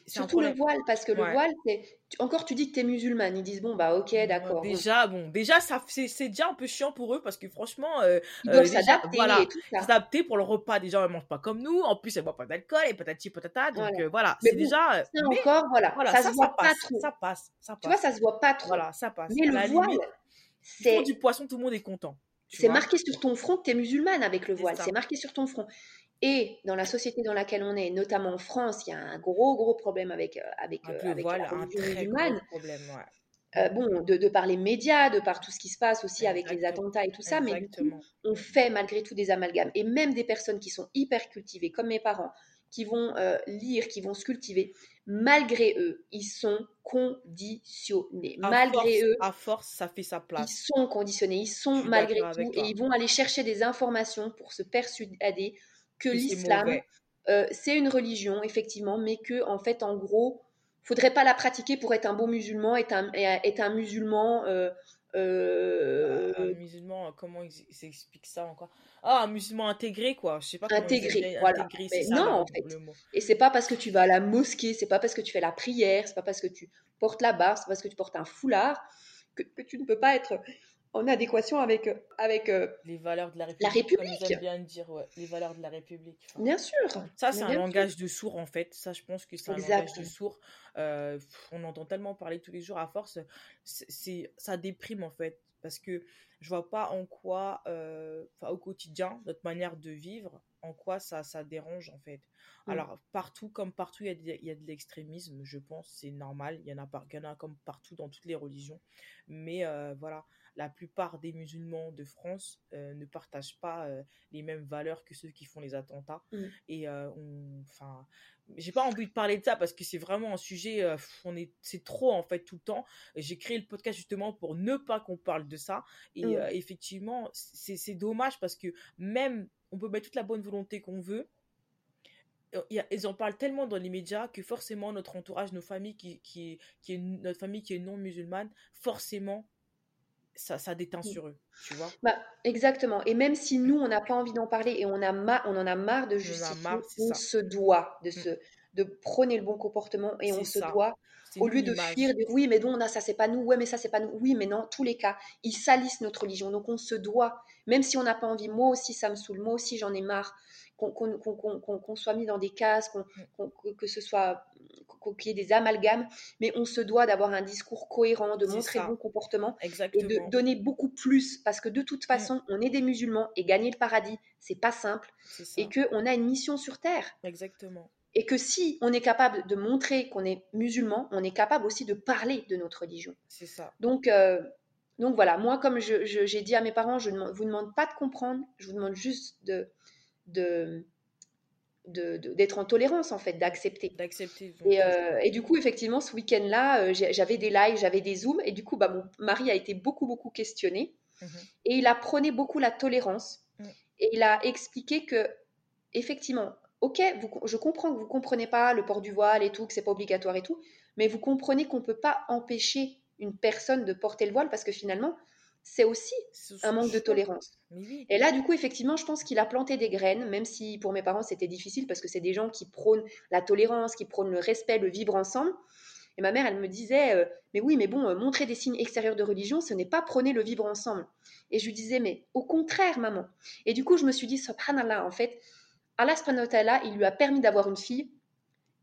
Surtout le voile, parce que le voile, c'est encore tu dis que tu es musulmane, ils disent bon bah ok d'accord. déjà bon, déjà ça c'est déjà un peu chiant pour eux parce que franchement euh, ils euh, s'adapter voilà, s'adapter pour le repas déjà ils mangent pas comme nous, en plus elles boivent pas d'alcool et patati patata donc euh, voilà, c'est déjà euh, ça encore voilà, ça, se voit pas trop. Ça passe, ça passe. Tu vois ça se voit pas trop. Voilà, ça passe. Mais le voile c'est du poisson tout le monde est content. C'est marqué sur ton front que tu es musulmane avec le voile, c'est marqué sur ton front. Et dans la société dans laquelle on est, notamment en France, il y a un gros, gros problème avec, euh, avec, euh, avec la religion musulmane. Problème, euh, bon, de, de, par les médias, de par tout ce qui se passe aussi avec les attentats et tout ça, mais on fait malgré tout des amalgames. Et même des personnes qui sont hyper cultivées, comme mes parents, qui vont lire, qui vont se cultiver, malgré eux, ils sont conditionnés. malgré eux, à force, ça fait sa place. Ils sont conditionnés, ils sont malgré tout, et ils vont aller chercher des informations pour se persuader que l'islam, euh, c'est une religion, effectivement, mais que, en fait, en gros, faudrait pas la pratiquer pour être un bon musulman, être un, être un musulman. Euh, euh, un musulman, comment ils s'expliquent ça encore? Ah, un musulman intégré, quoi. Je sais pas intégré, voilà. non, en fait. Et c'est pas parce que tu vas à la mosquée, c'est pas parce que tu fais la prière, c'est pas parce que tu portes la barre, c'est parce que tu portes un foulard que, que tu ne peux pas être en adéquation avec, euh, avec euh, les valeurs de la République. La République. bien dire, les valeurs de la République. bien sûr. Ça, c'est un langage de sourd, en fait. Ça, je pense que c'est un langage de sourd. Euh, on entend tellement parler tous les jours à force. C'est, ça déprime, en fait. Parce que je vois pas en quoi, au quotidien, notre manière de vivre, en quoi ça, ça dérange, en fait. Mm. Alors, partout, comme partout, il y, y, a de l'extrémisme, je pense, c'est normal. Il y, en a, il y en a comme partout dans toutes les religions. Mais voilà la plupart des musulmans de France euh, ne partagent pas euh, les mêmes valeurs que ceux qui font les attentats. Mm. Et euh, enfin, j'ai pas envie de parler de ça parce que c'est vraiment un sujet, on est, c'est trop en fait tout le temps. J'ai créé le podcast justement pour ne pas qu'on parle de ça. Et mm. effectivement, c'est dommage parce que même on peut mettre toute la bonne volonté qu'on veut. Ils en parlent tellement dans les médias que forcément notre entourage, nos familles qui, qui, qui est notre famille qui est non musulmane, forcément ça, ça déteint mmh. sur eux, tu vois. Bah, exactement. Et même si nous, on n'a pas envie d'en parler et on, a on en a marre de justifier, on, se doit de, mmh. se, de prôner le bon comportement et on se doit, au lieu de fuir, dire oui, mais non, ça c'est pas nous, ouais, mais ça c'est pas nous, oui, mais non, tous les cas, ils salissent notre religion. Donc on se doit, même si on n'a pas envie, moi aussi ça me saoule, moi aussi j'en ai marre qu'on soit mis dans des cases, que ce soit qu'il y ait des amalgames, mais on se doit d'avoir un discours cohérent, de montrer le bon comportement et de donner beaucoup plus parce que de toute mm. façon, on est des musulmans et gagner le paradis, c'est pas simple et que on a une mission sur terre. Exactement. Et que si on est capable de montrer qu'on est musulman, on est capable aussi de parler de notre religion. C'est ça. Donc, euh, donc voilà, moi, comme j'ai dit à mes parents, je ne vous demande pas de comprendre, je vous demande juste de, de d'être en tolérance en fait, d'accepter. D'accepter. Et, euh, et, du coup, effectivement, ce week-end-là, euh, j'avais des lives, j'avais des zooms, et du coup, bah, mon mari a été beaucoup, beaucoup questionné, mhm. et il apprenait beaucoup la tolérance, mm. et il a expliqué que, effectivement, ok, vous, je comprends que vous comprenez pas le port du voile et tout, que c'est pas obligatoire et tout, mais vous comprenez qu'on peut pas empêcher une personne de porter le voile parce que finalement, c'est aussi un manque de tolérance. Et là, du coup, effectivement, je pense qu'il a planté des graines, même si pour mes parents, c'était difficile parce que c'est des gens qui prônent la tolérance, qui prônent le respect, le vivre ensemble. Et ma mère, elle me disait, euh, mais oui, mais bon, euh, montrer des signes extérieurs de religion, ce n'est pas prôner le vivre ensemble. Et je lui disais, mais au contraire, maman. Et du coup, je me suis dit, subhanallah, en fait, Allah subhanahu il lui a permis d'avoir une fille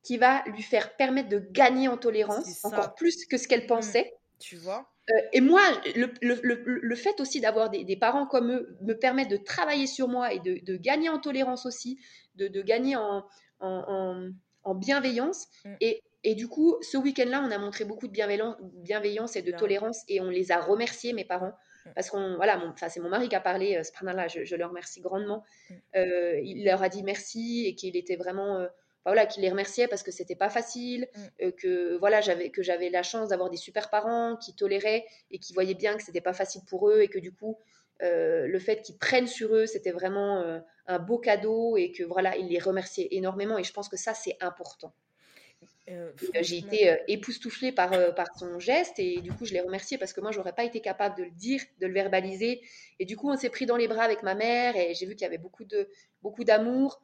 qui va lui faire permettre de gagner en tolérance encore plus que ce qu'elle mmh. pensait. Tu vois? Euh, et moi, le, le, le, fait aussi d'avoir des, des, parents comme eux me permet de travailler sur moi et de, de gagner en tolérance aussi, de, de gagner en, en, en, bienveillance. Mm. Et, et, du coup, ce week-end-là, on a montré beaucoup de bienveillance, bienveillance et de tolérance et on les a remerciés, mes parents. Mm. Parce qu'on, voilà, c'est mon mari qui a parlé euh, ce là je, je, le remercie grandement. Mm. Euh, il leur a dit merci et qu'il était vraiment voilà, qui les remerciait parce que c'était pas facile, mm. euh, que voilà, j'avais que j'avais la chance d'avoir des super parents qui toléraient et qui voyaient bien que c'était pas facile pour eux et que du coup euh, le fait qu'ils prennent sur eux, c'était vraiment euh, un beau cadeau et que voilà, ils les remerciaient énormément et je pense que ça c'est important. J'ai été époustouflée par, par son geste et du coup je l'ai remercié parce que moi j'aurais pas été capable de le dire, de le verbaliser et du coup on s'est pris dans les bras avec ma mère et j'ai vu qu'il y avait beaucoup de beaucoup d'amour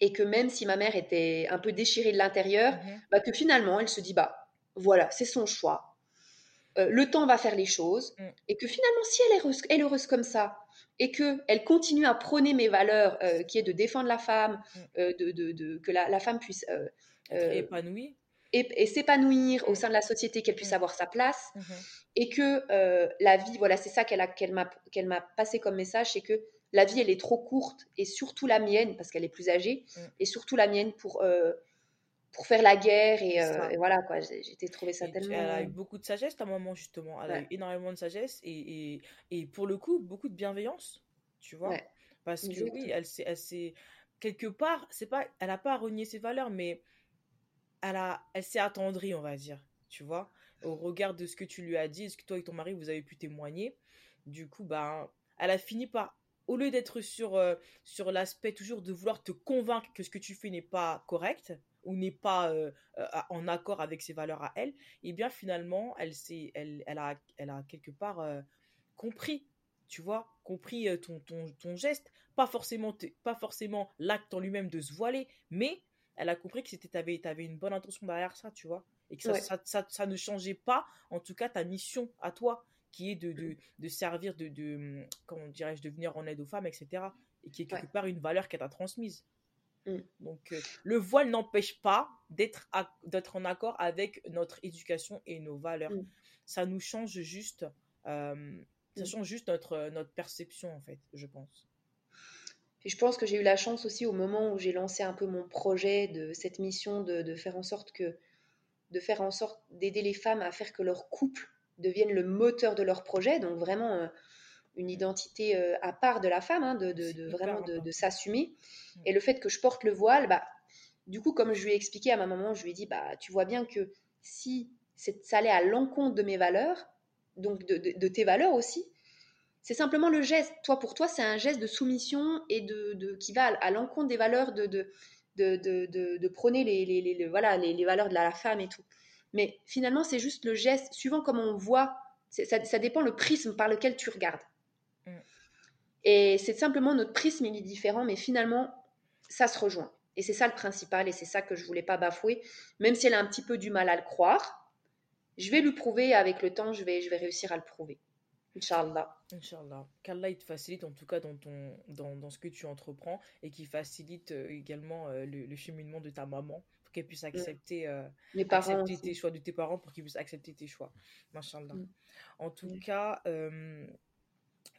et que même si ma mère était un peu déchirée de l'intérieur, mhm. bah, que finalement elle se dit bah voilà, c'est son choix. Euh, le temps va faire les choses mm. et que finalement si elle est heureuse, elle est heureuse comme ça et que elle continue à prôner mes valeurs euh, qui est de défendre la femme, mm. euh, de, de, de, que la, la, femme puisse épanouie et, et s'épanouir au mm. sein de la société, qu'elle puisse avoir sa place mm-hmm. et que la vie, voilà, c'est ça m'a qu'elle m'a passé comme message, c'est que la vie, elle est trop courte, et surtout la mienne, parce qu'elle est plus âgée, mm. et surtout la mienne pour, euh, pour faire la guerre. Et, euh, voilà, quoi, j'ai trouvé ça tellement. Elle a eu beaucoup de sagesse, ta maman, justement. Elle a eu énormément de sagesse, et, et, et, pour le coup, beaucoup de bienveillance, tu vois. Parce que oui, elle s'est. Quelque part, c'est pas, elle n'a pas renié ses valeurs, mais elle, a, elle s'est attendrie, on va dire, tu vois, au regard de ce que tu lui as dit, ce que toi et ton mari, vous avez pu témoigner? Du coup, bah, elle a fini par au lieu d'être sur, euh, sur l'aspect toujours de vouloir te convaincre que ce que tu fais n'est pas correct ou n'est pas euh, euh, en accord avec ses valeurs à elle, et eh bien finalement, elle, elle, elle, a, elle a quelque part compris, tu vois, compris ton, ton, ton geste, pas forcément, pas forcément l'acte en lui-même de se voiler, mais elle a compris que c'était avais, avais une bonne intention derrière ça, tu vois, et que ça, ça, ça, ça ne changeait pas, en tout cas, ta mission à toi qui est de, de, de servir, de, de comment dirais-je, de venir en aide aux femmes, etc. Et qui est quelque part une valeur qu'elle t'a transmise. Mm. Donc, euh, le voile n'empêche pas d'être, d'être en accord avec notre éducation et nos valeurs. Mm. Ça nous change juste, euh, ça mm. change juste notre, notre perception, en fait, je pense. Et je pense que j'ai eu la chance aussi au moment où j'ai lancé un peu mon projet de cette mission de, de faire en sorte que, de faire en sorte d'aider les femmes à faire que leur couple deviennent le moteur de leur projet, donc vraiment euh, une identité euh, à part de la femme, hein, de, de, vraiment de, s'assumer. Mm. Et le fait que je porte le voile, bah, du coup, comme je lui ai expliqué à ma maman, je lui ai dit, bah, tu vois bien que si ça allait à l'encontre de mes valeurs, donc de, tes valeurs aussi, c'est simplement le geste. Toi, pour toi, c'est un geste de soumission et de, qui va à, l'encontre des valeurs de, de, de, prôner les, les, voilà, les, valeurs de la femme et tout. Mais finalement, c'est juste le geste, suivant comment on voit, ça, dépend le prisme par lequel tu regardes. Mm. Et c'est simplement notre prisme, il est différent, mais finalement, ça se rejoint. Et c'est ça le principal, et c'est ça que je voulais pas bafouer, même si elle a un petit peu du mal à le croire. Je vais lui prouver, avec le temps, je vais, je vais réussir à le prouver. Inch'Allah. Inch'Allah. Qu'Allah il te facilite en tout cas dans, ton, dans, dans ce que tu entreprends et qui facilite euh, également euh, le, le, cheminement de ta maman qu'elle puisse accepter, euh, accepter tes choix de tes parents pour qu'ils puissent accepter tes choix. Machallah. Mm. En tout cas, euh,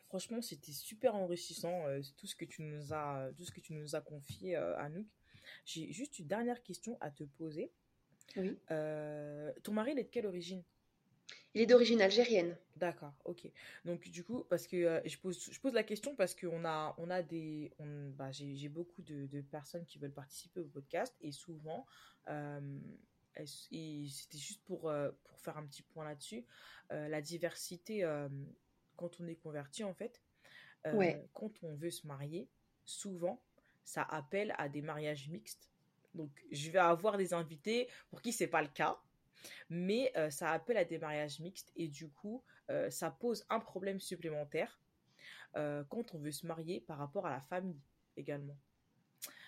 franchement, c'était super enrichissant euh, tout ce que tu nous as, tout ce que tu nous as confié, Anouk. J'ai juste une dernière question à te poser. Oui. ton mari, il est de quelle origine? Il est d'origine algérienne. D'accord, ok. Donc du coup, parce que euh, je, pose, je pose la question parce qu'on a, on a des... bah, J'ai beaucoup de, de, personnes qui veulent participer au podcast et souvent, euh, c'était juste pour, euh, pour faire un petit point là-dessus, la diversité, quand on est converti en fait, quand on veut se marier, souvent, ça appelle à des mariages mixtes. Donc je vais avoir des invités pour qui c'est pas le cas mais euh, ça appelle à des mariages mixtes et du coup, euh, ça pose un problème supplémentaire euh, quand on veut se marier par rapport à la famille également.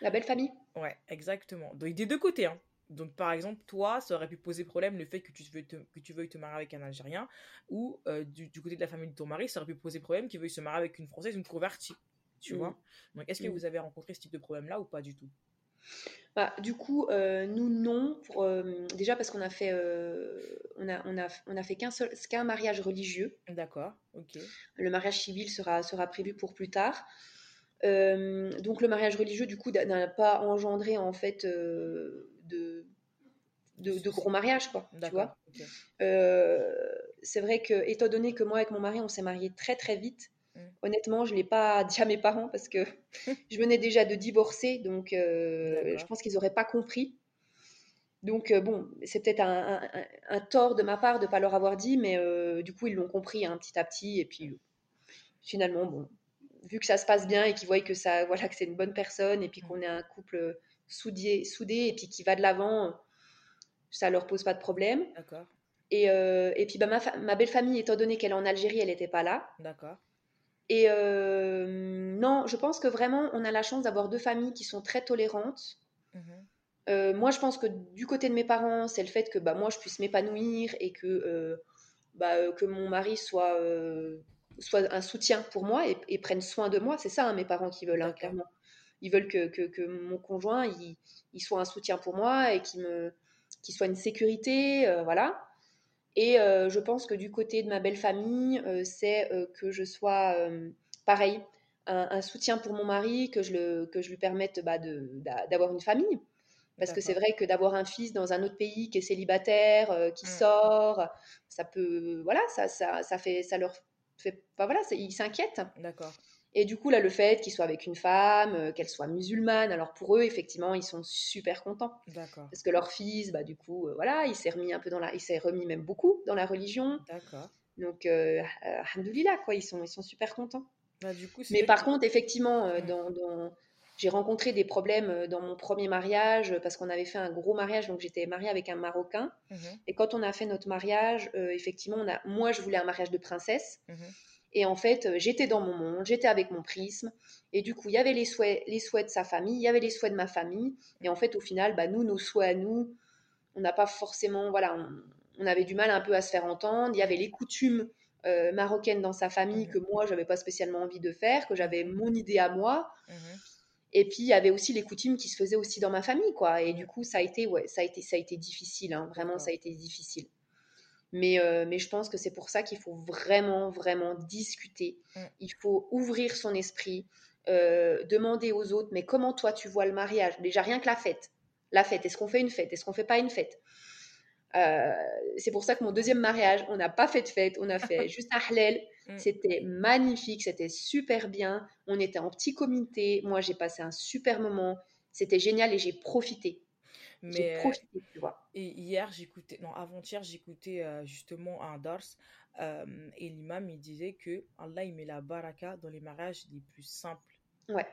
La belle famille Ouais, exactement. Donc des deux côtés. Hein. Donc par exemple, toi, ça aurait pu poser problème le fait que tu, veux te, que tu veuilles te marier avec un Algérien, ou du, côté de la famille de ton mari, ça aurait pu poser problème qu'il veuille se marier avec une Française, une convertie. Tu mmh. vois Donc est-ce que mmh. vous avez rencontré ce type de problème-là ou pas du tout? Bah, du coup, euh, nous, non. Pour, euh, déjà parce qu'on a fait, euh, on a, on a, on a fait qu'un seul, qu'un mariage religieux. D'accord, ok. Le mariage civil sera, sera prévu pour plus tard. donc le mariage religieux, du coup, n'a pas engendré en fait de, de, de, gros mariages, quoi. Tu vois C'est vrai que, étant donné que moi, avec mon mari, on s'est marié très très vite. Honnêtement, je ne l'ai pas (laughs) dit à mes parents parce que (laughs) je venais déjà de divorcer, donc euh, je pense qu'ils n'auraient pas compris. Donc euh, bon, c'est peut-être un, tort de ma part de ne pas leur avoir dit, mais euh, du coup, ils l'ont compris hein, petit à petit. Et puis finalement, bon, vu que ça se passe bien et qu'ils voient que, ça, (laughs) voilà, que c'est une bonne personne et puis mm. qu'on est un couple soudé, soudé et puis qui va de l'avant, ça leur pose pas de problème. D'accord. Et, et, puis bah, ma, ma belle famille, étant donné qu'elle est en Algérie, elle n'était pas là. D'accord. Et euh, non, je pense que vraiment, on a la chance d'avoir deux familles qui sont très tolérantes. Mhm. Euh, moi, je pense que du côté de mes parents, c'est le fait que bah, moi, je puisse m'épanouir et que, euh, bah, que mon mari soit, soit un soutien pour moi et, prenne soin de moi. C'est ça, hein, mes parents qui veulent, hein, clairement. Ils veulent que, que, que mon conjoint, il, il, soit un soutien pour moi et qu'il soit une sécurité, voilà. Et euh, je pense que du côté de ma belle famille, euh, c'est euh, que je sois pareil, un, soutien pour mon mari, que je, le, que je lui permette bah, d'avoir une famille. Parce que c'est vrai que d'avoir un fils dans un autre pays qui est célibataire, qui mmh. sort, ça peut, voilà, ça, ça, ça fait, ça leur fait, pas voilà, ils s'inquiètent. D'accord. Et du coup, là, le fait qu'il soit avec une femme, euh, qu'elle soit musulmane, alors pour eux, effectivement, ils sont super contents. D'accord. Parce que leur fils, bah, du coup, euh, voilà, il s'est remis un peu dans la, il s'est remis même beaucoup dans la religion. D'accord. Donc, euh, alhamdoulilah, quoi, ils sont, ils sont super contents. Bah, du coup, Mais par contre, effectivement, euh, dans, dans... j'ai rencontré des problèmes dans mon premier mariage parce qu'on avait fait un gros mariage, donc j'étais mariée avec un Marocain. Mhm. Et quand on a fait notre mariage, effectivement, on a... moi, je voulais un mariage de princesse. Mhm. Et en fait, euh, j'étais dans mon monde, j'étais avec mon prisme. Et du coup, il y avait les souhaits, les souhaits de sa famille, il y avait les souhaits de ma famille. Et en fait, au final, bah, nous, nos souhaits à nous, on n'a pas forcément, voilà, on, avait du mal un peu à se faire entendre. Il y avait les coutumes euh, marocaines dans sa famille mmh que moi, j'avais pas spécialement envie de faire, que j'avais mon idée à moi. Mmh Et puis, il y avait aussi les coutumes qui se faisaient aussi dans ma famille, quoi. Et du coup, ça a été, ouais, ça a été, ça a été difficile, hein. vraiment, ça a été difficile. Mais, euh, mais je pense que c'est pour ça qu'il faut vraiment, vraiment discuter. Mm. Il faut ouvrir son esprit, euh, demander aux autres, mais comment toi tu vois le mariage? Déjà, rien que la fête. La fête, est-ce qu'on fait une fête? Est-ce qu'on fait pas une fête? Euh, C'est pour ça que mon deuxième mariage, on n'a pas fait de fête, on a fait (laughs) juste un halal. Mm. C'était magnifique, c'était super bien. On était en petit comité. Moi, j'ai passé un super moment. C'était génial et j'ai profité. Mais profité, tu vois. Et hier, j'écoutais, non, avant-hier, j'écoutais euh, justement un dars euh, et l'imam, il disait que Allah, il met la baraka dans les mariages les plus simples. Ouais.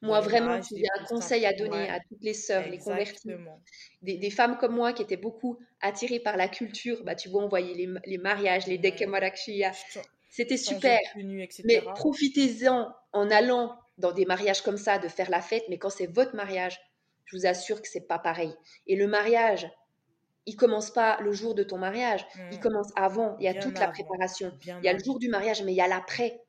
Moi, vraiment, il y a un conseil à donner à toutes les sœurs, les converties. Des, des, femmes comme moi qui étaient beaucoup attirées par la culture. Bah, tu vois, on voyait les, les mariages, les dek C'était super. mais profitez-en en allant dans des mariages comme ça, de faire la fête. Mais quand c'est votre mariage, je vous assure que c'est pas pareil. Et le mariage, il commence pas le jour de ton mariage, il mmh. commence avant. Il y a toute la préparation. il y a le jour du mariage, mais il y a l'après.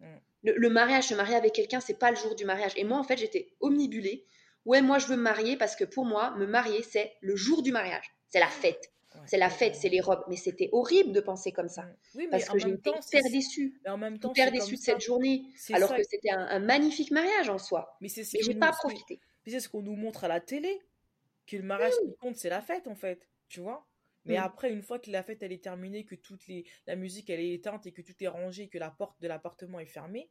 Mmh. Le, mariage, se marier avec quelqu'un, c'est pas le jour du mariage. Et moi, en fait, j'étais omnibulée. Ouais, moi, je veux me marier parce que pour moi, me marier, c'est le jour du mariage. C'est la fête. c'est la fête, c'est les robes. Mais c'était horrible de penser comme ça. Parce que j'étais hyper déçue. en même temps, hyper déçue de cette journée. Alors que c'était un, magnifique mariage en soi. Mais, mais j'ai pas profité c'est ce qu'on nous montre à la télé, que le mariage qui compte, c'est la fête, en fait, tu vois? Mais après, une fois que la fête, elle est terminée, que toute les, la musique, elle est éteinte et que tout est rangé, que la porte de l'appartement est fermée,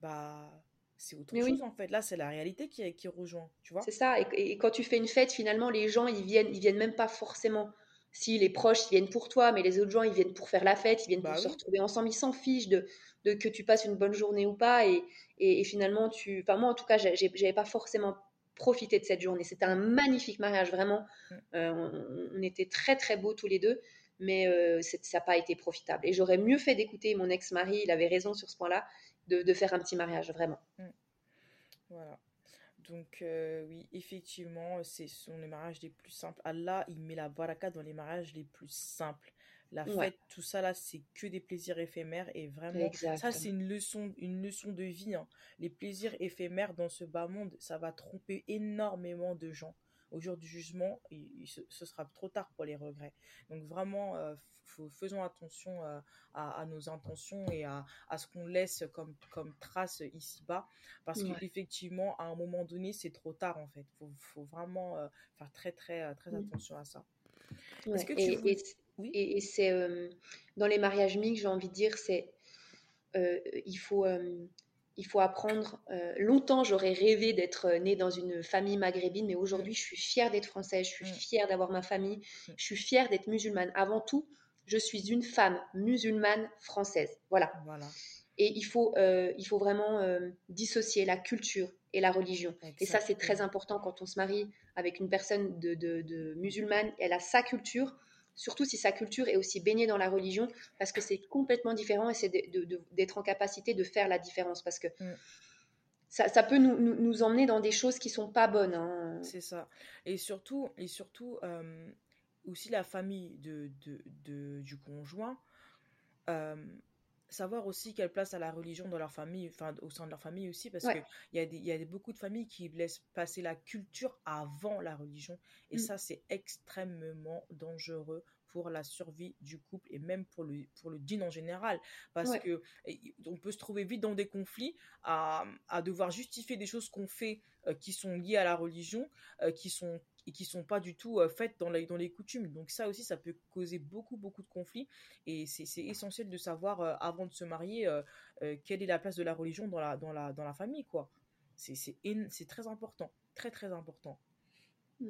bah, c'est autre chose, en fait. Là, c'est la réalité qui, qui rejoint, tu vois? C'est ça. Et, quand tu fais une fête, finalement, les gens, ils viennent, ils viennent même pas forcément si les proches ils viennent pour toi, mais les autres gens ils viennent pour faire la fête, ils viennent pour bah se retrouver ensemble, ils s'en fichent de, de, que tu passes une bonne journée ou pas. Et, et, et finalement, tu, enfin moi en tout cas, j'avais pas forcément profiter de cette journée. C'était un magnifique mariage, vraiment. Mm. Euh, on, était très très beaux tous les deux, mais euh, ça n'a pas été profitable. Et j'aurais mieux fait d'écouter mon ex-mari, il avait raison sur ce point-là, de, faire un petit mariage, vraiment. Mm. Voilà. Donc euh, oui, effectivement, ce sont les mariages les plus simples. Allah, il met la baraka dans les mariages les plus simples. La fête, tout ça là, c'est que des plaisirs éphémères et vraiment, ça c'est une leçon, une leçon de vie. Hein. Les plaisirs éphémères dans ce bas monde, ça va tromper énormément de gens. Au jour du jugement, ce sera trop tard pour les regrets. Donc vraiment, euh, faisons attention euh, à, nos intentions et à, ce qu'on laisse comme, comme trace ici-bas. Parce qu'effectivement, à un moment donné, c'est trop tard en fait. Il faut, vraiment euh, faire très très très mmh. attention à ça. que et, et, c'est dans les mariages mixtes, j'ai envie de dire, c'est il faut il faut apprendre. Euh, longtemps, j'aurais rêvé d'être euh, née dans une famille maghrébine, mais aujourd'hui, je suis fière d'être française, je suis mm. fière d'avoir ma famille, mm. je suis fière d'être musulmane. Avant tout, je suis une femme musulmane française. Voilà. voilà. Et il faut, euh, il faut vraiment dissocier la culture et la religion. Et ça, c'est très important quand on se marie avec une personne de, de musulmane. Elle a sa culture, surtout si sa culture est aussi baignée dans la religion, parce que c'est complètement différent et c'est d'être en capacité de faire la différence, parce que mm. ça, peut nous, emmener dans des choses qui sont pas bonnes. Hein. C'est ça. Et surtout, et surtout euh, aussi la famille de, du conjoint. Euh, savoir aussi quelle place a la religion dans leur famille, enfin au sein de leur famille aussi, parce qu'il y, a y a beaucoup de familles qui laissent passer la culture avant la religion, et mm. ça c'est extrêmement dangereux pour la survie du couple et même pour le pour le dîner en général parce que on peut se trouver vite dans des conflits à, à devoir justifier des choses qu'on fait euh, qui sont liées à la religion euh, qui sont et qui sont pas du tout euh, faites dans, dans les coutumes. Donc ça aussi, ça peut causer beaucoup, beaucoup de conflits. Et c'est essentiel de savoir, euh, avant de se marier, euh, quelle est la place de la religion dans la, dans la, dans la famille, quoi. C'est très important. Très, très important. Mmh.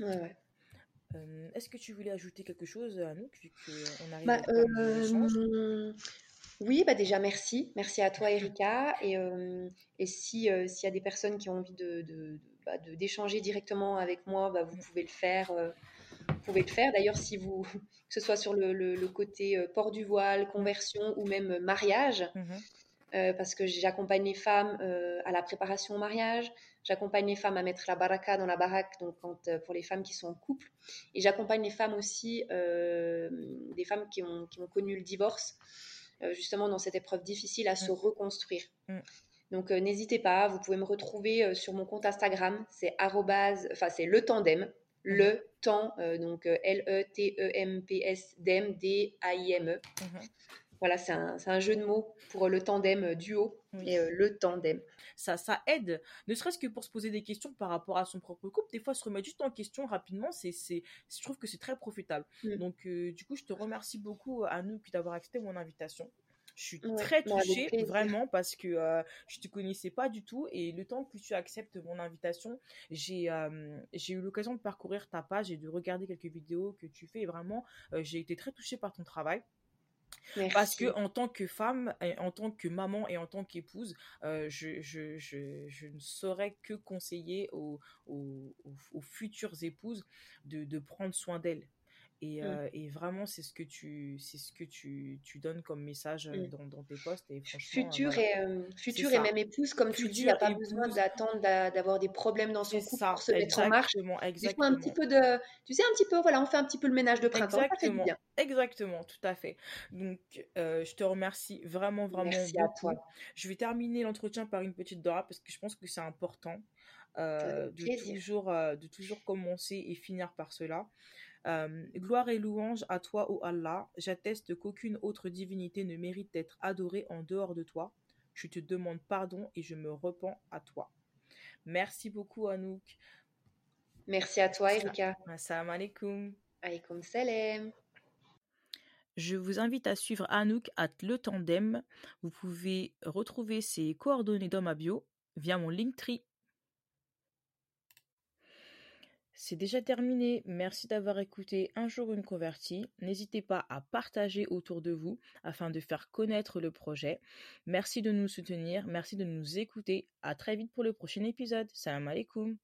Ouais, ouais. Est-ce que tu voulais ajouter quelque chose, à nous qu'on arrive bah, à oui, bah déjà merci. Merci à toi Erika. Et, et si s'il y a des personnes qui ont envie de, bah, d'échanger directement avec moi, bah, vous pouvez le faire. Euh, vous pouvez le faire. D'ailleurs, si vous, (laughs) que ce soit sur le, côté euh, port du voile, conversion ou même mariage, mhm. euh, parce que j'accompagne les femmes à la préparation au mariage, j'accompagne les femmes à mettre la baraka dans la baraque, donc quand, pour les femmes qui sont en couple, et j'accompagne les femmes aussi, des femmes qui ont, qui ont, connu le divorce, justement dans cette épreuve difficile à se mm. reconstruire. Mm. Donc euh, n'hésitez pas, vous pouvez me retrouver euh, sur mon compte Instagram, c'est enfin c'est le tandem, mhm. le temps, euh, donc L-E-T-E-M-P-S, DEM, D-A-I-M-E. Mhm. Voilà, c'est un, jeu de mots pour le tandem duo et le tandem. Ça, ça aide, ne serait-ce que pour se poser des questions par rapport à son propre couple. Des fois, se remettre juste en question rapidement, c'est, c'est, je trouve que c'est très profitable. Mm. Donc, du coup, je te remercie beaucoup, à nous d'avoir accepté mon invitation. Je suis très touchée, vraiment, parce que euh, je ne te connaissais pas du tout. Et le temps que tu acceptes mon invitation, j'ai euh, eu l'occasion de parcourir ta page et de regarder quelques vidéos que tu fais. Et vraiment, euh, j'ai été très touchée par ton travail. Parce que en tant que femme, en tant que maman et en tant qu'épouse, je, je, je, je, ne saurais que conseiller aux, aux, aux futures épouses de, de prendre soin d'elles et, mmh. euh, et, vraiment, c'est ce que tu, c'est ce que tu, tu donnes comme message euh, mmh. dans, dans, tes posts. Et futur et, euh, futur et même épouse, comme tu dis, il n'y a pas besoin d'attendre d'avoir des problèmes dans son couple pour se mettre en marche. Exactement. Un petit peu de, tu sais, un petit peu, voilà, on fait un petit peu le ménage de printemps. Exactement. bien. Exactement, tout à fait. Donc, je te remercie vraiment, vraiment Merci À toi. Je vais terminer l'entretien par une petite dora parce que je pense que c'est important. de, toujours, de toujours commencer et finir par cela. Euh, gloire et louange à toi, ô Allah. J'atteste qu'aucune autre divinité ne mérite d'être adorée en dehors de toi. Je te demande pardon et je me repens à toi. Merci beaucoup, Anouk. Merci à toi, Erika. Assalamu alaikum. Alaykoum salam. Je vous invite à suivre Anouk at Le Tandem. Vous pouvez retrouver ses coordonnées dans ma bio via mon Linktree. C'est déjà terminé. Merci d'avoir écouté Un jour une convertie. N'hésitez pas à partager autour de vous afin de faire connaître le projet. Merci de nous soutenir. Merci de nous écouter. À très vite pour le prochain épisode. Salam alaikum.